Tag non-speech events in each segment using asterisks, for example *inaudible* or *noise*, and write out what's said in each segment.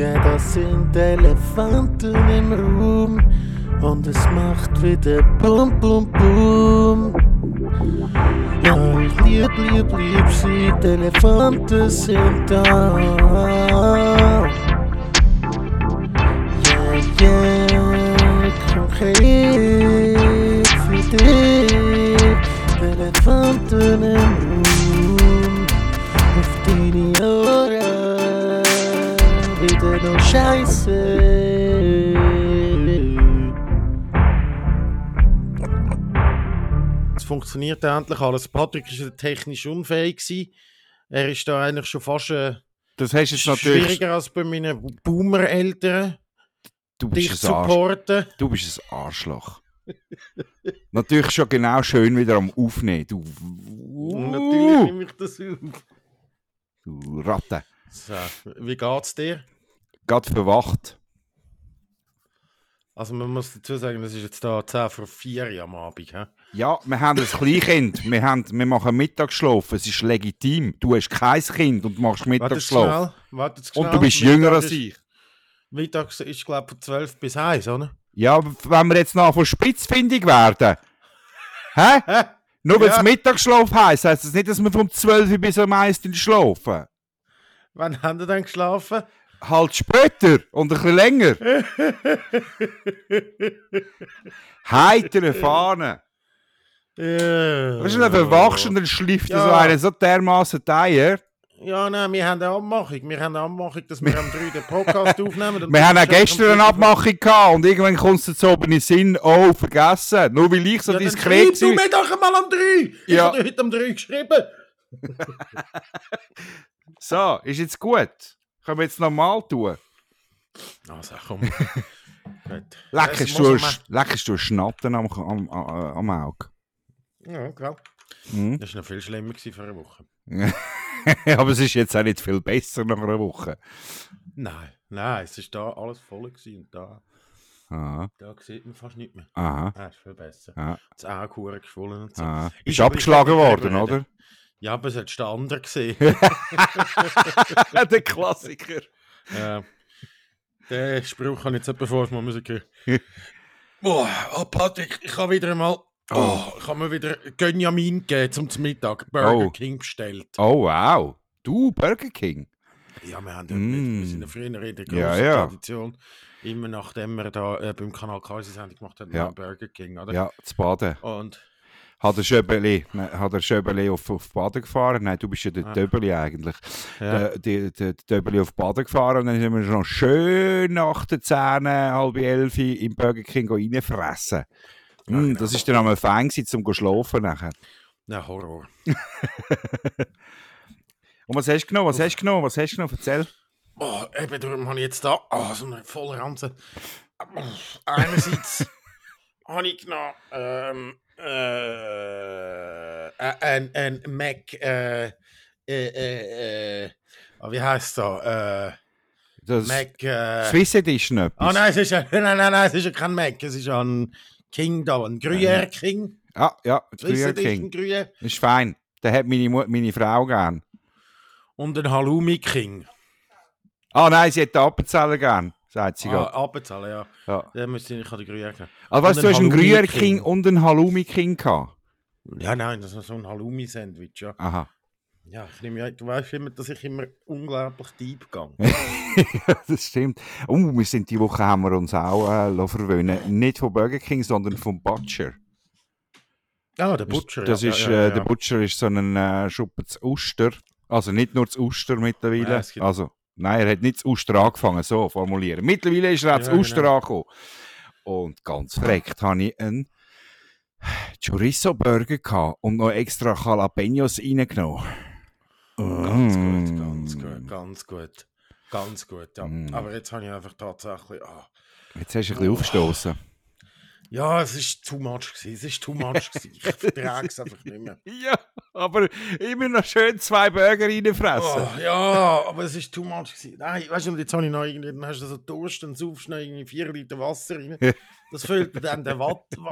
Ja, das sind Elefanten im Raum und es macht wieder Bum Bum Bum. Ja, ich lieb, lieb, lieb sie, die Elefanten sind da. Ja, ja, konkret für dich, die Elefanten im Raum. Nur Scheiße. Es funktioniert endlich alles. Patrick war technisch unfähig. Gewesen. Er ist da eigentlich schon fast äh, Das hast jetzt natürlich. schwieriger als bei meinen Boomer-Eltern, Du dich bist, zu ein Arsch, supporten. du bist ein Arschloch. *laughs* natürlich schon genau schön wieder am Aufnehmen. Du, Und natürlich nehme ich das auf. du Ratte. So, wie geht's dir? Gerade verwacht. Also man muss dazu sagen, das ist jetzt da 10 vor 4 Uhr am Abend. He? Ja, wir haben ein Kleinkind. Wir, haben, wir machen Mittagsschlaf. Es ist legitim. Du hast kein Kind und machst Mittagsschlaf. schnell, wartet schnell. Und du bist jünger als ich. Mittags ist glaube ich von 12 bis 1, oder? Ja, aber wenn wir jetzt noch von spitzfindig werden. Hä? *laughs* Nur weil Ja. es Mittagsschlaf heisst, heisst das nicht, dass wir vom 12 bis am 1 schlafen. Wann haben ihr denn geschlafen? Halt später und ein bisschen länger. *laughs* Heitere Fahne. Ja. Du, dann verwachst und dann schlieft Ja. so einen so dermaßen Eier. Ja, nein, wir haben eine Abmachung. Wir haben eine Abmachung, dass wir am 3 den Podcast *laughs* aufnehmen. Wir haben auch gestern eine 3 Abmachung gehabt und irgendwann kommt es oben in den Sinn, oh, vergessen. Nur weil ich so Ja, diskret schreib du bin. mir doch einmal am 3! Ich Ja. habe heute am 3 geschrieben. *laughs* So, ist jetzt gut. Können wir jetzt normal tun? Also, komm. *laughs* Das du, leckest du Schnappen am, am, am, Auge? Ja, klar. Hm? Das war noch viel schlimmer vor einer Woche. *laughs* Aber es ist jetzt auch nicht viel besser nach einer Woche. Nein, nein, es war da alles voll gewesen und da, Aha, da sieht man fast nicht mehr. aha, Ah, ist viel besser. aha, Das Auge geschwollen und so. aha. Ist Bist abgeschlagen worden, oder? Ja, aber es hat der andere gesehen. *laughs* Der Klassiker. Ja. Den Spruch habe ich jetzt etwa vor, mal müssen hören. Boah, *laughs* oh Patrick, ich habe wieder einmal. Oh, ich habe mir wieder Gönjamin gegeben zum Mittag. Burger Oh. King bestellt. Oh, wow. Du, Burger King. Ja, wir haben ja, Mm. wir sind ja früher in der großen Ja, ja. Tradition. Immer nachdem wir da äh, beim Kanal K unsere Sendung gemacht haben, Ja. Burger King, oder? Ja, zu baden. Und Hat der Schöbeli, hat der Schöbeli auf, auf Baden gefahren? Nein, du bist ja der Ah. Döbeli eigentlich. ja, Der, der, der Döbeli auf Baden gefahren und dann sind wir schon schön nach den 10, halb 11 im Burger King reinfressen. Ja, Mm, genau. Das ist dann einmal fein gewesen, zu schlafen nachher. ja, Horror. *laughs* Und was hast du genommen? Was hast du genommen? Was hast du genommen? Erzähl. Oh, eben darum habe ich jetzt da oh, so eine volle Ranze. Einerseits genommen ähm, äh, ein, ein Mac, äh, äh, äh, äh, oh, wie heißt da? Äh, Das Mac. Äh, Swiss Edition etwas. oh nein, es ist ja, *laughs* nein, nein, nein, es ist ja kein Mac, es ist ja ein King da, ein Gruyère King. Ja, Swiss Gruyère King. Gruyère. Ist fein. Den hat meine, meine Frau gern. Und ein Halloumi King. Ah nein, sie hat den Appenzeller gern, sagt sie Ah, abbezahlen, ja. Ja. Der müsste ich, den genommen. Also weißt Und du, du hast einen Halloumi Gruyère King. King und einen Halloumi King gehabt. Ja, nein, das ist so ein Halloumi-Sandwich, ja. Aha. Ja, ich nehme ja, du weißt immer, dass ich immer unglaublich deep gehe. *laughs* das stimmt. Oh, wir sind die Woche haben wir uns auch äh, verwöhnen. Nicht von Burger King, sondern vom Butcher. Ah, der Butcher. Das ja, ist, ja, ja, äh, Der Butcher ist so ein äh, Schuppen zu Uster. Also nicht nur zu Uster mittlerweile. Ja, also, nein, er hat nicht zu Uster angefangen, so formulieren. Mittlerweile ist er auch Ja, zu Uster genau. angekommen. Und ganz verreckt habe ich einen Chorizo-Burger gehabt und noch extra Jalapenos reingenommen. Ganz Mm. gut, ganz gut, ganz gut. Ganz gut, ja. Mm. Aber jetzt habe ich einfach tatsächlich. Ah. Jetzt hast du ein bisschen aufgestoßen. Ja, es ist too much gewesen. Es ist too much gewesen. Ich vertrage es einfach nicht mehr. *laughs* Ja, aber immer noch schön zwei Burger reinfressen. Oh, ja, aber es ist too much gewesen. Nein, weißt du, und jetzt habe ich noch irgendwie, dann hast du so Durst, dann saufst du noch irgendwie vier Liter Wasser rein. Das füllt dann der Watt. Du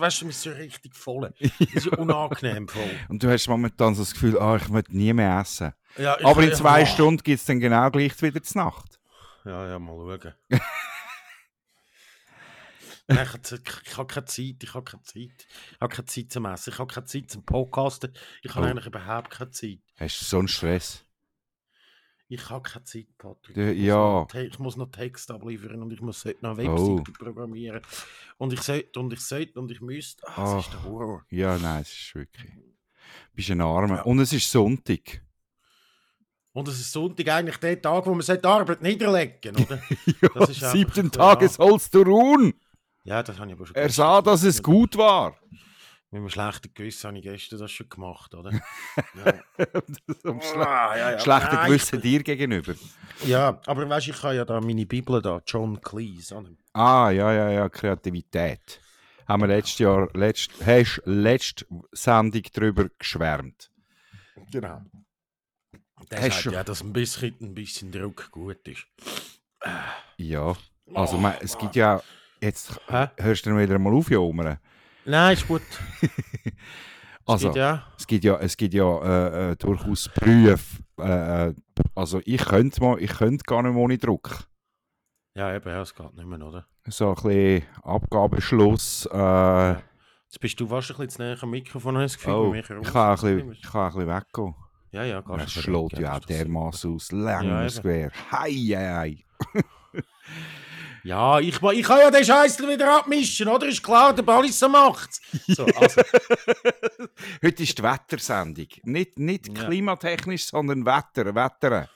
weißt, du bist so richtig voll. Das ist ja unangenehm voll. Und du hast momentan so das Gefühl, ah, ich möchte nie mehr essen. Ja, Aber in zwei oh. Stunden gibt es dann genau gleich wieder zur Nacht. ja, ja, mal schauen. *laughs* Nein, ich, habe- keine Zeit, ich habe keine Zeit. Ich habe keine Zeit zum Essen, ich habe keine Zeit zum Podcasten. Ich habe Oh. eigentlich überhaupt keine Zeit. Hast du so einen Stress? Ich habe keine Zeit, Patrick. Ich muss ja. noch Te- Ich muss noch Text abliefern und ich muss sollte noch eine Oh. Webseite programmieren. Und ich sollte und ich sollte und ich müsste. Ah, das ist der. Horror. Ja, nein, es ist wirklich. Du bist ein Armer. Ja. Und es ist Sonntag. Und es ist Sonntag eigentlich der Tag, wo man sollte die Arbeit niederlegen oder? *laughs* ja, Das ist siebten ja. Tage sollst du ruhen. Ja, das habe ich aber schon Er sah, dass es gut war. Mit einem schlechten Gewissen habe ich gestern das schon gemacht, oder? *laughs* ja. *laughs* Schle Ah, ja, ja. schlechten Nein, Gewissen dir gegenüber. Ja, aber weißt du, ich habe ja da meine Bibel da, John Cleese. oder? Ah, ja, ja, ja, Kreativität. Haben wir letztes Jahr, letzt, hast letzte Sendung darüber geschwärmt. Genau. Der Hast sagt ja, dass ein bisschen, ein bisschen Druck gut ist. Ja, also man, es gibt ja, jetzt Hä? hörst du dann wieder mal auf, Jomere. Nein, ist gut. *laughs* Also, ja. es gibt ja, es gibt ja äh, äh, durchaus Berufe. Äh, äh, also ich könnte mal, ich könnte gar nicht mehr ohne Druck. Ja, eben, ja, es geht nicht mehr, oder? So ein bisschen Abgabeschluss. Äh, Jetzt bist du fast ein bisschen zu näher am Mikrofon, das Gefühl. oh, ich kann ein bisschen, ich kann ein bisschen weggehen. Ja, ja, gehst du schlägt ja auch dermaßen aus. Lang Ja. Gewehr. Hei, hei, hei. *laughs* Ja, ich, ich kann ja den Scheißel wieder abmischen, oder? Ist klar, der Ballisser macht's. So, also, *laughs* Heute ist die Wettersendung. Nicht, nicht Ja. klimatechnisch, sondern Wetter. Wetter.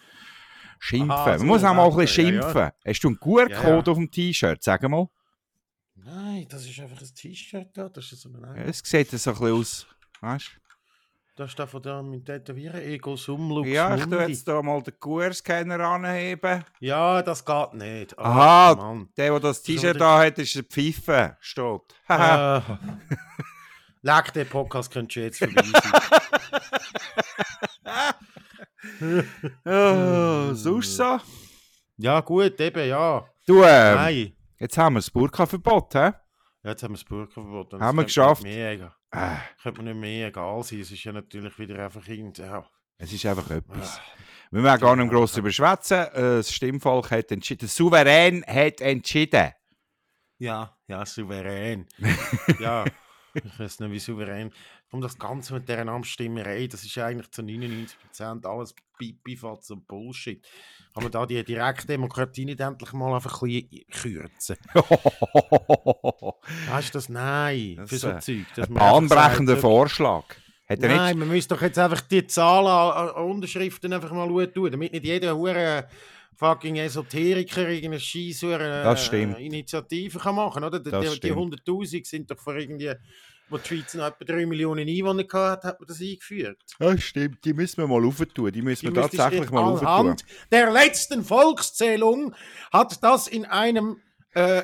Schimpfen. Aha, Man so muss auch mal ein bisschen ja, ja. schimpfen. Hast du einen QR-Code Ja, auf dem T-Shirt? Sag mal. nein, das ist einfach ein T-Shirt da. Das ist so ein Ja, Es sieht so ein bisschen aus. Weißt Das ist der von da mit Tätowieren. Ego Sum Lux Ja, ich tue jetzt hier mal den QR-Scanner anheben. Ja, das geht nicht. Aha, Mann. Der, der das T-Shirt da hat, ist ein Pfeife. Steht. Ah. *laughs* Leck, den Podcast könntest du jetzt vorbei sein. *laughs* oh, sonst so. ja, gut, eben, ja. Du, ähm, Nein. jetzt haben wir das Burka-Verbot, hä? Ja, jetzt haben wir Burgerverbot. und Haben wir es geschafft. egal- Äh, könnte mir nicht mehr egal sein. Es ist ja natürlich wieder einfach irgend. Ja. es ist einfach etwas. Ah. Wir müssen gar nicht gross überschwätzen. Äh, Das Stimmvolk hat entschieden. Der Souverän hat entschieden. Ja, ja, souverän. *laughs* ja, ich weiß nicht, wie souverän. Und das Ganze mit dieser Amtsstimmerei, das ist eigentlich zu 99% alles Pipifatz und Bullshit. Kann man da die Direktdemokratie nicht endlich mal einfach ein bisschen kürzen? *laughs* Weißt du das? Nein, Das für so äh, Zeug. Ein bahnbrechender sagt, Vorschlag. Er Nein, man müsste doch jetzt einfach die Zahlen an, an Unterschriften einfach mal schauen tun, damit nicht jeder hure fucking Esoteriker irgendeine Das stimmt. Initiative kann machen, oder? Die, die, die stimmt. 100'000 sind doch vor irgendwie, wo die Schweiz noch etwa 3 Millionen Einwohner gehabt hat, man das eingeführt. Ja, stimmt. Die müssen wir mal aufentun. Die müssen Die wir tatsächlich mal aufentun. anhand der letzten Volkszählung hat das in einem, äh,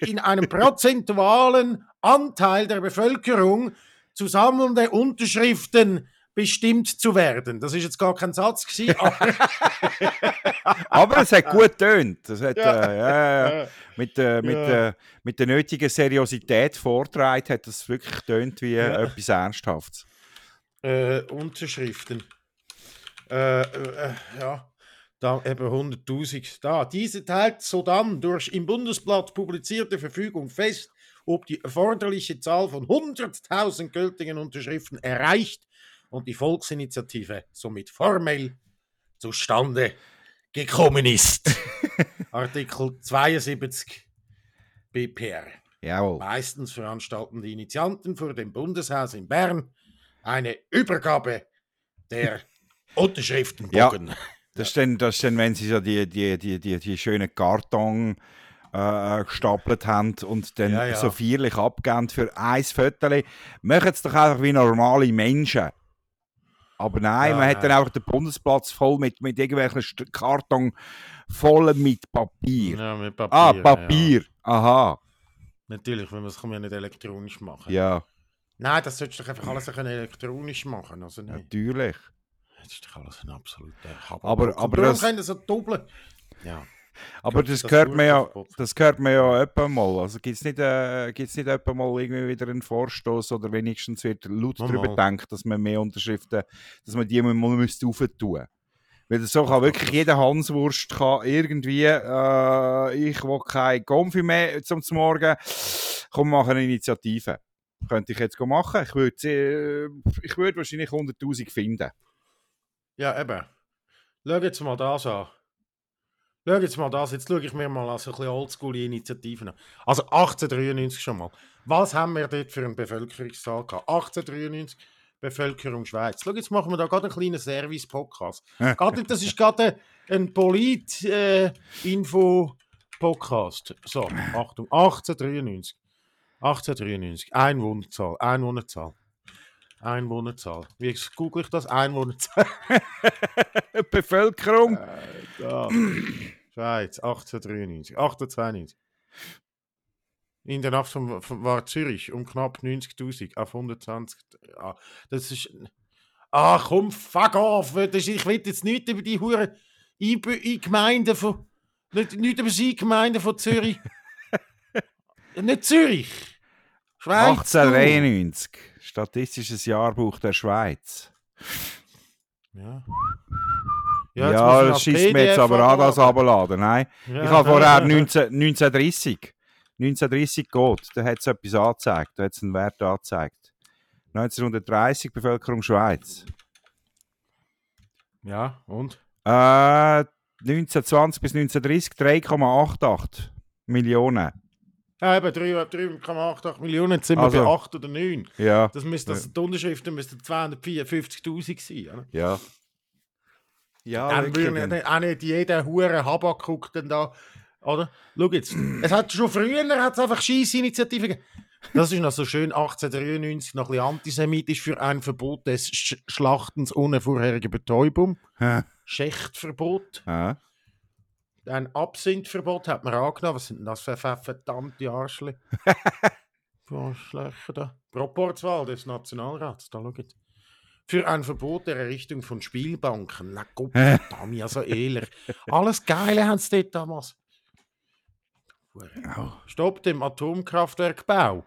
in einem prozentualen Anteil der Bevölkerung zu sammelnde Unterschriften bestimmt zu werden. Das ist jetzt gar kein Satz gewesen, aber *laughs* Aber es hat gut. Das hat, Ja. äh, ja, ja. Mit, äh, mit, äh, mit der nötigen Seriosität vortragen hat das wirklich getönt wie Ja. etwas Ernsthaftes. äh, Unterschriften. Äh, äh, ja, da eben 100.000. Da, diese teilt sodann durch im Bundesblatt publizierte Verfügung fest, ob die erforderliche Zahl von 100.000 gültigen Unterschriften erreicht und die Volksinitiative somit formell zustande gekommen ist. *laughs* Artikel 72 BPR. Jawohl. Meistens veranstalten die Initianten vor dem Bundeshaus in Bern eine Übergabe der *laughs* Unterschriftenbogen. Das ist, dann, das ist dann, wenn sie so die, die, die, die, die schönen Karton äh, gestapelt haben und dann Ja, ja. so feierlich abgeben für ein Viertel. Machen es doch einfach wie normale Menschen. Aber nein, Ja, man hat dann einfach den Bundesplatz voll mit, mit irgendwelchen St- Karton voll mit Papier. Ja, mit Papier. ah, Ja. Papier. Aha. Natürlich, weil man das kann man ja nicht elektronisch machen. Ja, Nein, das solltest du einfach alles elektronisch machen. Also nicht. natürlich. Das ist doch alles ein absoluter Habak. Aber- aber das- können so doppeln. Ja. Aber das, das gehört mir ja, das gehört mir ja etwa mal. Also gibt es nicht, äh, gibt's nicht etwa mal irgendwie wieder einen Vorstoß oder wenigstens wird laut Mal, darüber gedacht, dass man mehr Unterschriften, dass man die mal müsste auftun. Weil so kann wirklich jeder Hanswurst kann irgendwie, äh, ich will kein Konfi mehr zum Morgen, komm, machen eine Initiative. Könnte ich jetzt machen. Ich würde äh, ich würd wahrscheinlich 100'000 finden. Ja, eben. Schau jetzt mal das an. Schau jetzt mal das. Jetzt schaue ich mir mal also ein bisschen Oldschool-Initiativen an. Also 1893 schon mal. Was haben wir dort für einen Bevölkerungszahl gehabt? 1893 Bevölkerung Schweiz. Schau, jetzt machen wir da gerade einen kleinen Service-Podcast. *laughs* Das ist gerade ein Polit-Info-Podcast. so, Achtung, 1893. 1893. Einwohnerzahl, Einwohnerzahl. Einwohnerzahl. Wie google ich das? Einwohnerzahl. *laughs* Bevölkerung. Da. Schweiz, 1893. 1892. In der Nacht von, von, war Zürich um knapp 90.000 auf 120. Ah, das ist. Ah, komm, fuck off! Das ist, ich will jetzt nicht über die Huren Gemeinden von. Nicht, nicht über die Gemeinden von Zürich. *laughs* nicht Zürich! Schweiz! du. 1893. Statistisches Jahrbuch der Schweiz. Ja. Ja, ich das schießt mir jetzt aber an, das abladen. abladen. Nein. Ja. Ich habe vorher 19, 1930. 1930 geht. Da hat es etwas angezeigt. Da hat es einen Wert angezeigt. 1930 Bevölkerung Schweiz. Ja, und? Äh, 1920 bis 1930 3,88 Millionen. Ja, eben 3,88 Millionen, jetzt sind Also- wir bei 8 oder 9. Ja. Das müsste, das, die Unterschriften müssten 254'000 sein. Oder? Ja. Ja, dann würde nicht- auch nicht jeder hure Habakuk dann da, oder? Schau jetzt, *clears throat* es hat schon früher hat's einfach Scheissinitiativen gegeben. Das ist noch so schön 1893, noch ein bisschen antisemitisch für ein Verbot des Sch Schlachtens ohne vorherige Betäubung. Hä? Schächtverbot. Ein Absinthverbot hat man angenommen. Was sind denn das für ver- verdammte Arschle? Arschlöcher *laughs* da. Proporzwahl des Nationalrats, da schaut. Für ein Verbot der Errichtung von Spielbanken. Na Gott, verdammt, ja so ehrlich. Alles Geile haben sie dort damals. Stopp dem Atomkraftwerkbau.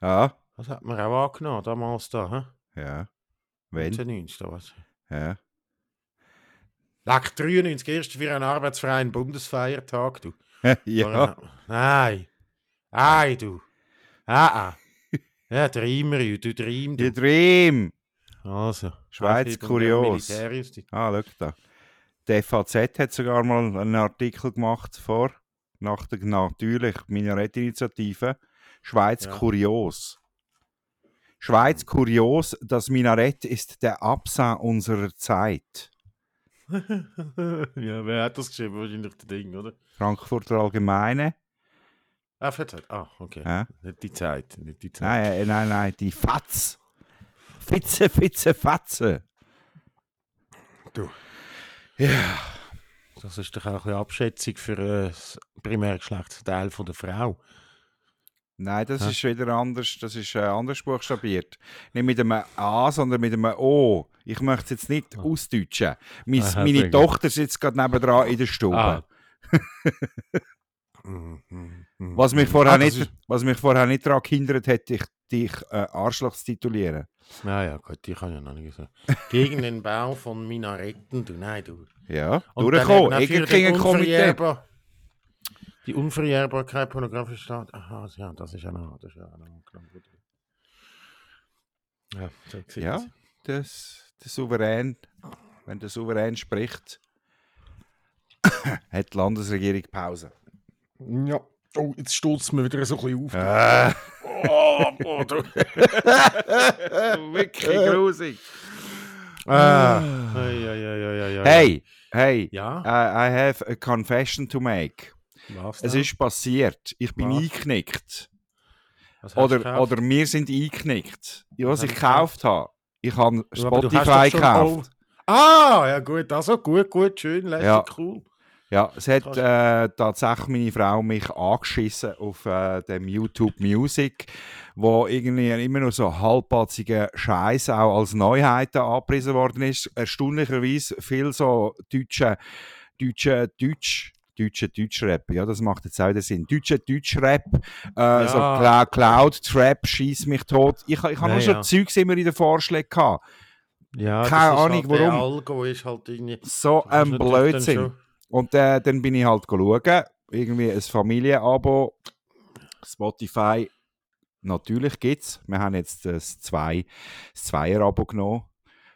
Ja. Das hat man auch angenommen, damals da. Hä? Ja. Wenn? 1990 da was. Ja. Leck, 93, erst für einen arbeitsfreien Bundesfeiertag, du. *laughs* ja. Nein. Nein, du. Ah, ah. *laughs* Ja, Dreamer, du Dream, Die du. Dream. Also. Schweiz kurios. Ah, schau da. Die FAZ hat sogar mal einen Artikel gemacht vor, nach der natürlich Minarettinitiative. Schweiz Ja. kurios. Schweiz kurios, das Minarett ist der Absah unserer Zeit. *laughs* ja, wer hat das geschrieben? Wahrscheinlich der Ding, oder? Frankfurter Allgemeine. Ah, verzeiht. Ah, okay. Ja. Nicht die Zeit, nicht die Zeit. Nein, äh, nein, nein, die Fatz. Fitze, Fitze, Fatze. Du. Ja. Das ist doch auch ein bisschen Abschätzung für äh, das Primärgeschlechtsteil von der Frau. Nein, das Hä? ist wieder anders, das ist äh, anders buchstabiert. Nicht mit einem A, sondern mit einem O. Ich möchte es jetzt nicht ausdeutschen. Mein, Aha, meine. Tochter sitzt gerade nebendran in der Stube. Ah. *laughs* Mhm, mhm, mhm. Was mich vorher Ah, nicht, ist- was mich vorher nicht daran gehindert hat, dich, dich äh, Arschloch zu titulieren. Naja, gut, die kann ja noch nicht sagen. Gegen den Bau von Minaretten, du, nein, du. Ja, den Egerkingen-Komitee. Unverjährbar- Die Unverjährbarkeit pornografischer Staat. Aha, ja, das ist ja noch. Das ist ja noch gut. Ja, sieht's Ja, das, der Souverän, wenn der Souverän spricht, *coughs* hat die Landesregierung Pause. Ja. Oh, jetzt stürzt mir wieder so ein bisschen auf. Äh, Oh, oh, du. wirklich grusig. Ah. Ei, ei, ei. Hey, hey, Ja? I, I have a confession to make. Was Es ist passiert. Ich bin Was? eingeknickt. Was Oder, oder wir sind eingeknickt. Was Was ich gekauft? habe. Ich habe Spotify gekauft. Ah, ja gut, also gut, gut, schön, lässig, Ja. cool. Ja, es hat äh, tatsächlich meine Frau mich angeschissen auf äh, dem YouTube Music, wo irgendwie immer noch so halbpatziger Scheiß auch als Neuheiten angepriesen worden ist. Erstaunlicherweise viel so deutsche, deutsche, deutsch, deutsche Deutschrap, ja, das macht jetzt auch wieder Sinn. Deutsche Deutschrap, äh, so Cla Cloud Trap, schieß mich tot. Ich, ich habe Ja, nur schon ja. Zeugs immer in den Vorschlägen gehabt. Ja, Keine Ahnung, halt, der warum. Algo ist halt irgendwie... So ein Blödsinn. Und äh, dann bin ich halt schauen, irgendwie ein Familienabo, Spotify, natürlich gibt es. Wir haben jetzt das, zwei, das Zweier-Abo genommen.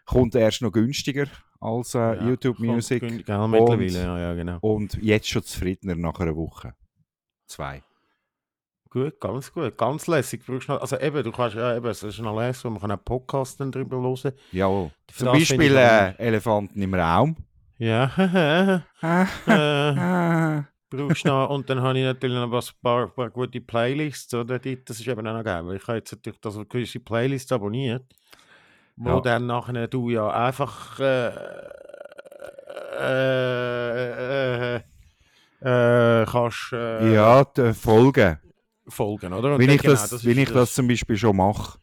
Kommt erst noch günstiger als äh, Ja, YouTube Music. Gell, mittlerweile, ja, ja, genau. Und jetzt schon zufriedener nach einer Woche. Zwei. Gut, ganz gut, ganz lässig. Also eben, du kannst ja eben, es ist noch lesen, man kann auch Podcasts dann drüber hören. Jawohl. Zum Beispiel äh, Elefanten im Raum. Ja, Ah, äh, ah. brauchst noch, und dann habe ich natürlich noch was, paar, paar gute Playlists, oder? Die, das ist eben auch noch geil, weil ich habe jetzt natürlich das gewisse Playlists abonniert, wo Ja. dann nachher du ja einfach äh, äh, äh, äh, kannst äh, ja, die Folgen. folgen, oder? Und Wie dann ich, genau, das, ist wie ich das zum Beispiel schon mache.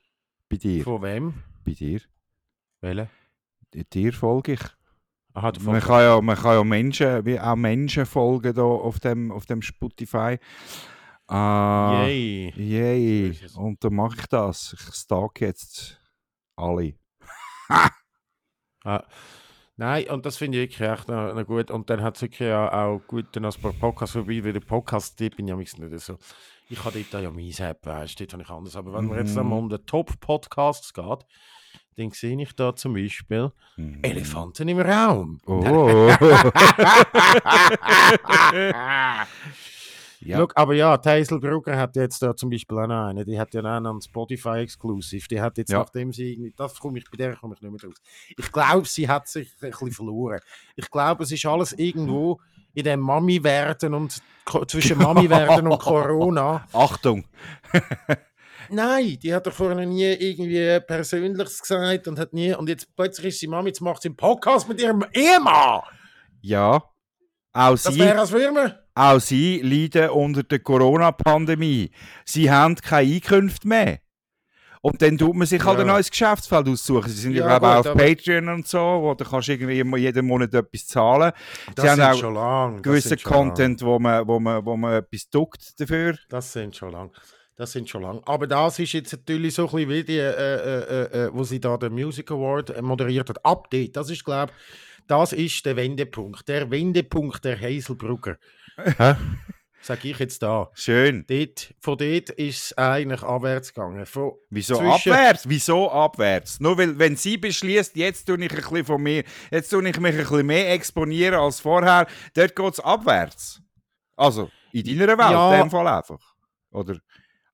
Bei dir. Von wem? Bei dir. Welche? Dir folge ich. Aha, Man kann ja, man kann ja Menschen, wie auch Menschen folgen da auf dem, auf dem Spotify. Ah, Yay. Yay. Und dann mache ich das. Ich stalk jetzt alle. Ah, nein, und das finde ich wirklich echt noch, noch gut. Und dann hat es wirklich auch, auch gut dann als paar Podcasts vorbei, weil der Podcast, die bin ich ja nicht so. Ich habe dort ja meine App, weißt du, dort habe ich anders. Aber wenn man jetzt Mhm. einmal um den Top-Podcasts geht, dann sehe ich da zum Beispiel Mhm. Elefanten im Raum. Oh. *laughs* ja. Look, aber ja, die Hazelbrugger hat jetzt da zum Beispiel auch noch eine, die hat ja auch noch einen Spotify Exclusive. Die hat jetzt, Ja. nachdem sie irgendwie, das komme ich, bei der komme ich nicht mehr raus. Ich glaube, sie hat sich ein bisschen verloren. Ich glaube, es ist alles irgendwo in dem Mami-Werden und zwischen *laughs* Mami-Werden und Corona. Achtung. *laughs* Nein, die hat doch vorher nie irgendwie Persönliches gesagt und hat nie, und jetzt plötzlich ist sie Mami, jetzt macht sie einen Podcast mit ihrem Ehemann. Ja. Auch Das sie, wäre als auch sie leiden unter der Corona-Pandemie. Sie haben keine Einkünfte mehr. Und dann tut man sich halt Ja. ein neues Geschäftsfeld aussuchen. Sie sind ja, Ja, glaube auch auf Patreon und so, wo du kannst irgendwie jeden Monat etwas zahlen. Das sie haben sind auch schon lang. das gewissen sind schon lang. Content, wo man, wo, man, wo man etwas duckt dafür. Das sind schon lang. Das sind schon lang. Aber das ist jetzt natürlich so ein bisschen wie die, äh, äh, äh, äh, wo sie da den Music Award äh, moderiert hat. Update, das ist, glaube das ist der Wendepunkt. Der Wendepunkt der Hazelbrugger. *laughs* Sag ich jetzt da. Schön. Dort, von dort ist es eigentlich abwärts gegangen. Von Wieso abwärts? Wieso abwärts? Nur weil, wenn sie beschließt, jetzt tue ich ein bisschen von mir, jetzt tue ich mich ein bisschen mehr exponieren als vorher, dort geht es abwärts. Also, in deiner Welt, Ja. in dem Fall einfach. Oder,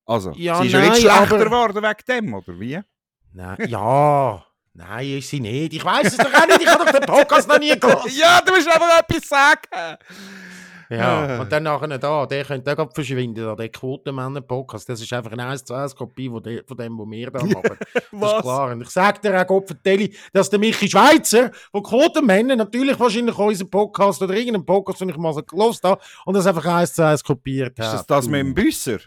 also, Ja, sie ist ja nicht nein, schlechter aber- geworden wegen dem, oder wie? Nein, ja. Nein, ist sie nicht. Ich weiß es doch auch nicht. Ich habe doch den Podcast noch nie gehört. Ja, du musst einfach etwas sagen! Ja, Äh. und dann nachher da, der könnte auch verschwinden, da, der Quotenmänner-Podcast, das ist einfach eine 1 zu 1 Kopie von, de, von dem, was wir da machen. Das ist klar. Und ich sage dir auch, Gott vertelle, dass der Michi Schweizer von Quotenmänner natürlich wahrscheinlich unseren Podcast oder irgendeinen Podcast, den ich mal so gelost habe, und das einfach 1 zu 1 kopiert Ist hat. das das Du. mit dem Büsser?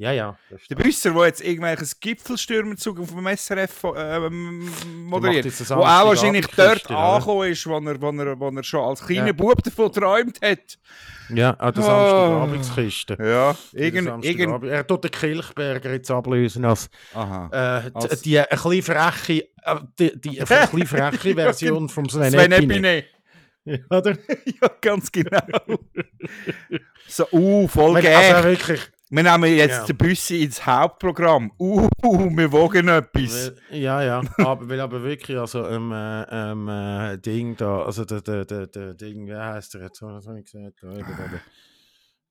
Ja, ja. Der. Büsser, der jetzt irgendwelches Gipfelstürmerzug auf dem SRF ähm, moderiert. Wo auch wahrscheinlich dort angekommen ist, wo er, wo, er, wo er schon als kleiner Ja. Bub davon geträumt hat. Ja, auch der Oh. Samstagabendskyste. Ja, Der irgend, irgend, Samstagabend. Er tut den Kilchberger jetzt ablösen als Aha. äh, Als- die, die ein bisschen freche, äh, die, die bisschen *laughs* freche Version vom Sven, Sven Epine. Epine. Oder? *laughs* Ja, ganz genau. so, uh, voll geil. Also wirklich, wir nehmen jetzt Ja. den Büssi ins Hauptprogramm. Uh, wir wogen etwas. ja, ja, aber, weil aber wirklich, also, ähm, äh, ähm, äh, Ding da, also der, der, der, der Ding, wie heißt der jetzt, was habe ich gesagt?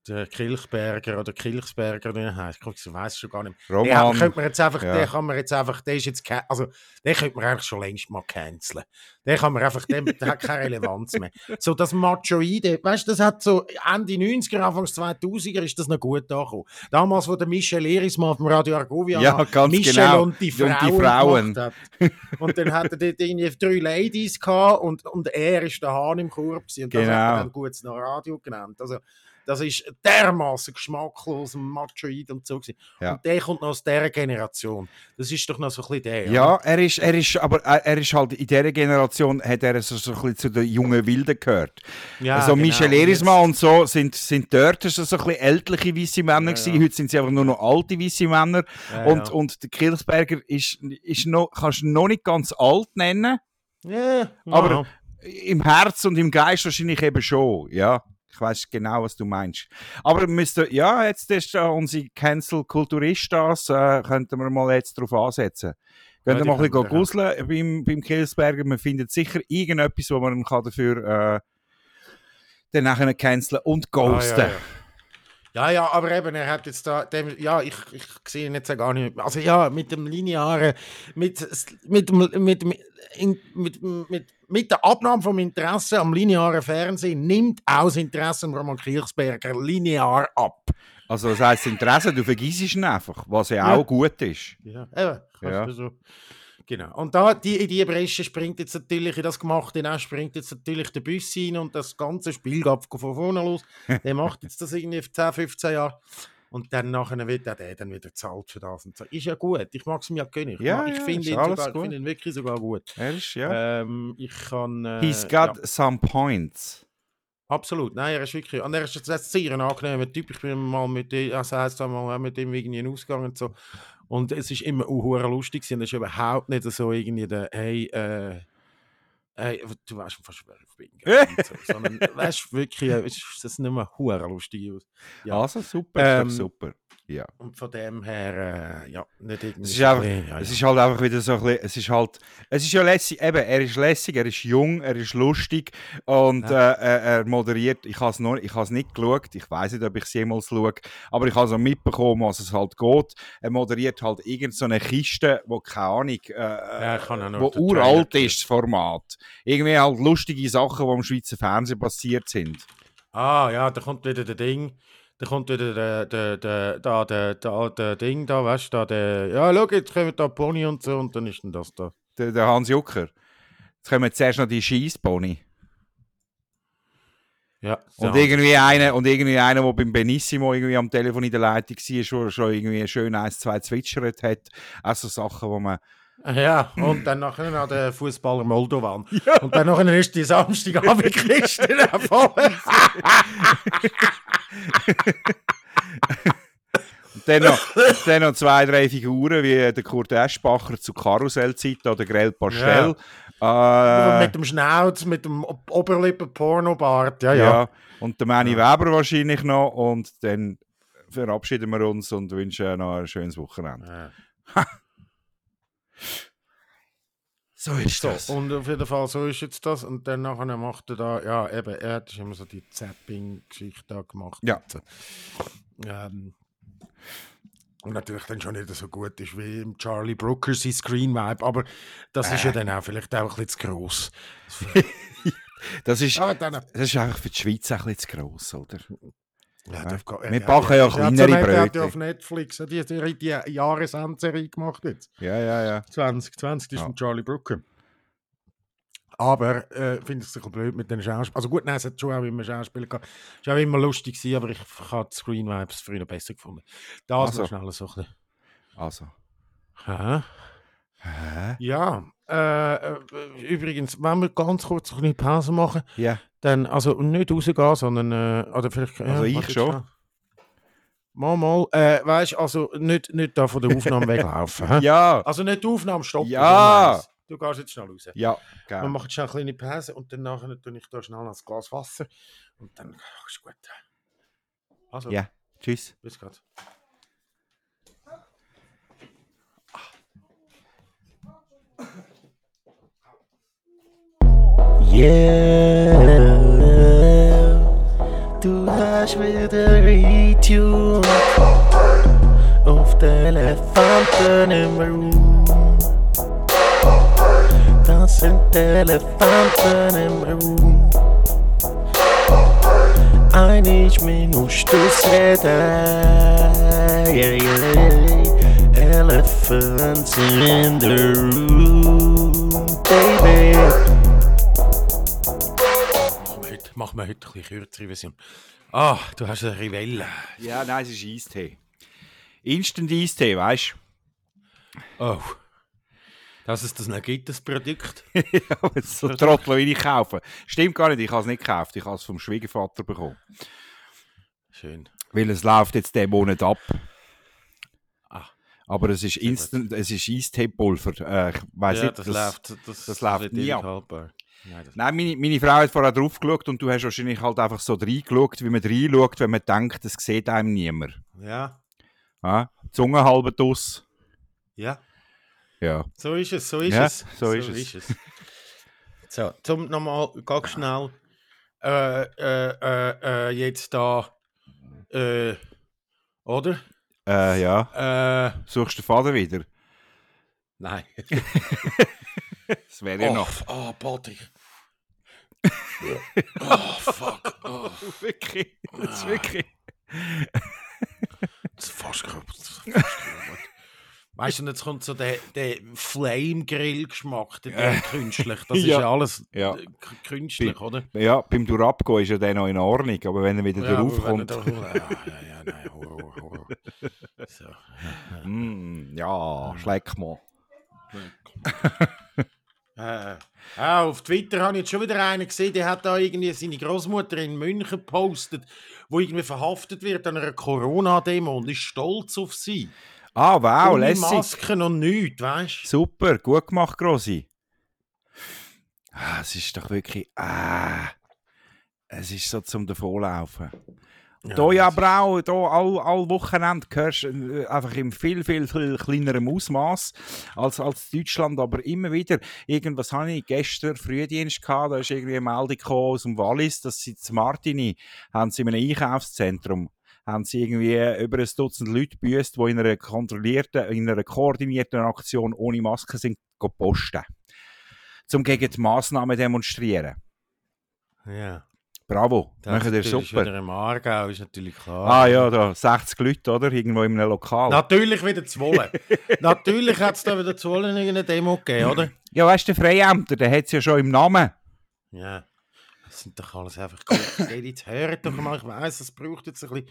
Der, der, der Kilchberger oder Kilchsberger, wie er heißt, ich weiß schon gar nicht mehr. Ja, Roman. könnte man jetzt einfach, Ja. den kann man jetzt einfach, der ist jetzt, also, den könnte man eigentlich schon längst mal canceln. Den kann man einfach, der, der hat keine Relevanz mehr. So das Machoide, weißt du, das hat so Ende 90er, Anfangs 2000er ist das noch gut angekommen. Damals, wo der Michel Eris mal auf dem Radio Argovia Ja, ganz Michel genau. und die Und die Frauen, Frauen. hat. Und dann hat er dort irgendwie drei Ladies gehabt und, und er ist der Hahn im Korb gewesen. Und das hat Genau. er dann gutes noch Radio genannt. Also, das ist dermaßen geschmacklos und machoid und so. Ja. Und der kommt noch aus dieser Generation. Das ist doch noch so ein bisschen der. Ja, oder? er ist, er ist, aber er er ist halt in dieser Generation, hat er so, so ein bisschen zu den jungen Wilden gehört. ja also genau. Michel Und Erismann und so sind, sind dort so ein bisschen ältliche weiße Männer Ja, gewesen. Heute sind sie einfach nur noch alte weiße Männer. und, und der Kilsberger ist, ist noch, kannst du noch nicht ganz alt nennen. Ja, Aber-. Im Herz und im Geist wahrscheinlich eben schon, ja. Ich weiß genau, was du meinst. Aber wir müssten, ja, jetzt ist da unsere Cancel-Kultur ist das, äh, könnten wir mal jetzt drauf ansetzen. Gehen Ja, mal ein bisschen guseln beim, beim Kilsberger. Man findet sicher irgendetwas, wo man dafür äh, dann nachher canceln und ghosten. Ah, ja, ja. Ja, ja, aber eben, er hat jetzt da, dem, ja, ich, ich sehe ihn jetzt gar nicht. Also ja, mit dem linearen, mit, mit, mit, mit, mit, mit, der Abnahme vom Interesse am linearen Fernsehen nimmt auch das Interesse an Roman Kirchsberger linear ab. Also das heisst Interesse, du vergisst ihn einfach, was ja, Ja. auch gut ist. Ja, eben. Ja. So. Genau. Und da, die, in die Bresche springt jetzt natürlich, das Gemachte hinein springt jetzt natürlich der Bus rein und das ganze Spiel geht von vorne los. *laughs* der macht jetzt das irgendwie für 10, 15 Jahre. Und dann nachher wird auch der dann wieder zahlt für das. Und so. Ist ja gut. Ich mag es mir ja gönnen. Ich, Ja, ich ja, finde ihn, sogar- finde ihn wirklich sogar gut. Er ist, ja. Ähm, ich kann. Äh, He's got ja, some points. absolut. Nein, er ist wirklich. Und er ist jetzt ein sehr angenehmer Typ. Ich bin mal mit ihm, also heisst mal auch mit ihm irgendwie ausgegangen und so. Und es ist immer auch lustig und es ist überhaupt nicht so irgendwie der, hey, äh, hey, du weißt ich bin. *laughs* so, sondern weißt wirklich, äh, es ist das nicht mehr hure lustig aus. Ja. Also super, Ähm, super. Ja. Und von dem her, äh, ja, nicht irgendwie. Es ist, einfach, Ja, ja. es ist halt einfach wieder so ein bisschen, es ist halt, es ist ja lässig, eben, er ist lässig, er ist jung, er ist lustig und Ja. äh, er, er moderiert, ich habe es noch, ich habe es nicht geschaut, ich weiß nicht, ob ich es jemals schaue, aber ich habe so mitbekommen, was es halt geht. Er moderiert halt irgend so eine Kiste, wo keine Ahnung, äh, Ja, nur wo uralt ist, das Format. Irgendwie halt lustige Sachen, die im Schweizer Fernsehen passiert sind. Ah, ja, da kommt wieder der Ding. Da kommt wieder der, der, der, da, der, der, der Ding da, weißt du, da, der, ja, schau, jetzt kommen da Pony und so und dann ist denn das da. Der, der Hans Jucker. Jetzt kommen zuerst noch die Scheissboni. Ja, Und so. irgendwie einer, und irgendwie einer, der beim Benissimo irgendwie am Telefon in der Leitung war, schon, schon irgendwie schön eins, zwei zwitschert hat. Auch so Sachen, wo man. Ja, und dann nachher noch der Fußballer Moldovan. *laughs* Und dann nachher ist die Samstagabendkiste *laughs* voll. *laughs* Und dann noch, dann noch zwei, drei Figuren wie der Kurt Eschbacher zu Karussellzeit oder Grell Pastel. Äh, mit dem Schnauz, mit dem Oberlippen-Pornobart. Ja, ja. ja. Und der Manny Weber wahrscheinlich noch. Und dann verabschieden wir uns und wünschen noch ein schönes Wochenende. Ja. So ist So, und auf jeden Fall, so ist jetzt das. Und dann nachher macht er da, ja, eben, er hat immer so die Zapping-Geschichte gemacht. Ja. Und, so. ähm, und natürlich dann schon nicht so gut ist wie im Charlie Brooker sein Screen-Vibe, aber das ist ja dann auch vielleicht auch ein bisschen zu gross. *laughs* Das ist, das ist einfach für die Schweiz ein bisschen zu gross, oder? Ja, Ja. gar- Wir backen ja kleinere Er hat Brötchen. ja auf Netflix die, die, die Jahresendserie gemacht jetzt. Ja, ja, ja. 2020 ist Ja. von Charlie Brooker. Aber äh, finde ich es ein blöd mit den Schauspielern. Also gut, nein, es hat schon auch immer Schauspieler gehabt. Es war auch immer lustig, gewesen, aber ich habe die Screen Vibes früher besser gefunden. Das Also. war schnell so ein bisschen. Also. Hä? Hä? Ja, äh, äh, übrigens, wenn wir ganz kurz eine Pause machen, Ja. Dann, also nicht rausgehen, sondern, äh, oder vielleicht, Also ich warte jetzt schon. Mal, mal, äh, weißt du, also nicht, nicht da von der Aufnahme *laughs* weglaufen. Ja. Also nicht die Aufnahme stoppen. Ja. Du gehst jetzt schnell raus. Ja, Wir gerne. machen schnell eine kleine Pause und dann nachher tue ich da schnell ein Glas Wasser und dann ach, ist gut. Also, Ja. Tschüss. bis grad. Yeah, du hast wieder Retune auf den Elefanten im Room. Das sind Elefanten im Room. Einig musst du's reden. Yeah, yeah. Elephants in the room, baby. Machen wir heute, machen wir heute ein bisschen kürzere Version. Ah, du hast eine Rivelle. Ja, nein, es ist Eistee. Instant Eistee, weißt Oh. Dass es das noch gibt, das Produkt. du? *laughs* ja, so Trottel wie ich kaufen. Stimmt gar nicht, ich habe es nicht gekauft. Ich habe es vom Schwiegervater bekommen. Schön. Weil es läuft jetzt den Monat ab. Ah. Aber es ist instant, es ist Eistee-Pulver. Äh, ich weiss ja, nicht, das, das, läuft, das, das läuft nie ab. haltbar. Nein, Nein, meine, meine Frau hat vorher drauf geschaut und du hast wahrscheinlich halt einfach so reingeschaut, wie man reinschaut, wenn man denkt, das sieht einem niemand. ja, Ja? Zunge halb aus. ja, Ja. so ist es, so ist Ja, es. so ist es. es. so, zum nochmal ganz schnell, äh, äh, äh, äh, jetzt da, äh, oder? Äh, ja. Äh, Suchst du den Vater wieder? nein. *laughs* *laughs* Das wäre ja oh, noch. oh, Patrick. *laughs* oh, fuck. Oh, wirklich. Das ist Ah. wirklich. das ist fast kaputt. das ist fast kaputt. Weißt du, jetzt kommt so der, der Flame-Grill-Geschmack, der, der künstlich. Das *laughs* ist Ja. ja alles Ja. künstlich, oder? Ja, beim Durabgo ist ja der noch in Ordnung, aber wenn er wieder Ja, drauf kommt. da- Ja, ja, ja, nein, Horror, Horror. So. *laughs* Mm, ja, schleck mal. Äh, ah, auf Twitter habe ich jetzt schon wieder einen gesehen, der hat da irgendwie seine Großmutter in München gepostet, wo irgendwie verhaftet wird an einer Corona-Demo und ist stolz auf sie. Ah, wow, Ohne lässig. Masken und nichts, weißt du? Super, gut gemacht, Grossi. Ah, es ist doch wirklich. Ah, es ist so zum Davonlaufen. Da ja auch, da all, all Wochenende hörst du äh, einfach im viel, viel, viel kleineren Ausmaß als, als Deutschland, aber immer wieder. Irgendwas habe ich gestern Frühdienst gehabt, da ist irgendwie eine Meldung aus dem Wallis, dass sie zu Martini, haben sie in einem Einkaufszentrum, haben sie irgendwie über ein Dutzend Leute büßt, die in einer kontrollierten, in einer koordinierten Aktion ohne Maske sind, go posten. Zum gegen die Massnahmen demonstrieren. Ja. Bravo, Das machen ihr super. Wieder im Aargau ist natürlich klar. Ah ja, da 60 Leute, oder? Irgendwo in einem Lokal. Natürlich wieder zu wollen. *laughs* natürlich hat es da wieder zu wollen irgendeine Demo gegeben, oder? Ja, weißt du, der Freiämter, der hat es ja schon im Namen. Ja. Das sind doch alles einfach. Jetzt hört doch mal, ich weiss, es braucht jetzt ein bisschen,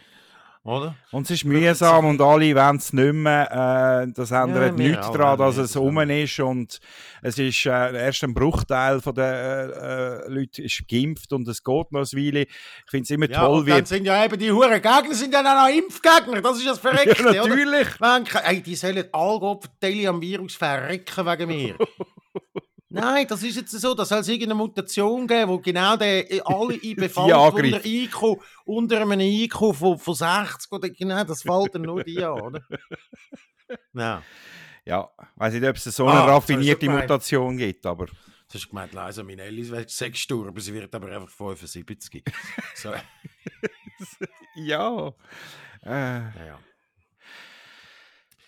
oder? Und es ist mühsam und alle wollen es nicht mehr. Äh, das ändert wir nichts daran, dass es rum ist. Und es ist äh, erst ein Bruchteil von der äh, äh, Leute ist geimpft und es geht noch eine Weile. Ich finde es immer Ja, toll, und dann wie... sind ja eben die Huren Gegner, sind ja auch Impfgegner. Das ist das Verreckte, *laughs* Ja, oder? natürlich. Man, ey, die sollen alle verteilen am Virus verrecken wegen mir. *laughs* Nein, das ist jetzt so, dass es irgendeine Mutation geben, wo genau der, alle *laughs* Die befallen unter. IQ, unter einem IQ von, von 60 oder genau, das fällt dann nur die an, oder? *laughs* Ja, Ja, weiß nicht, ob es so eine Ah, raffinierte. Mutation gibt, aber... das ist gemeint, Leisa Minelli wird sechs gestorben, sie wird aber einfach 75. So, *laughs* Ja. Äh, naja.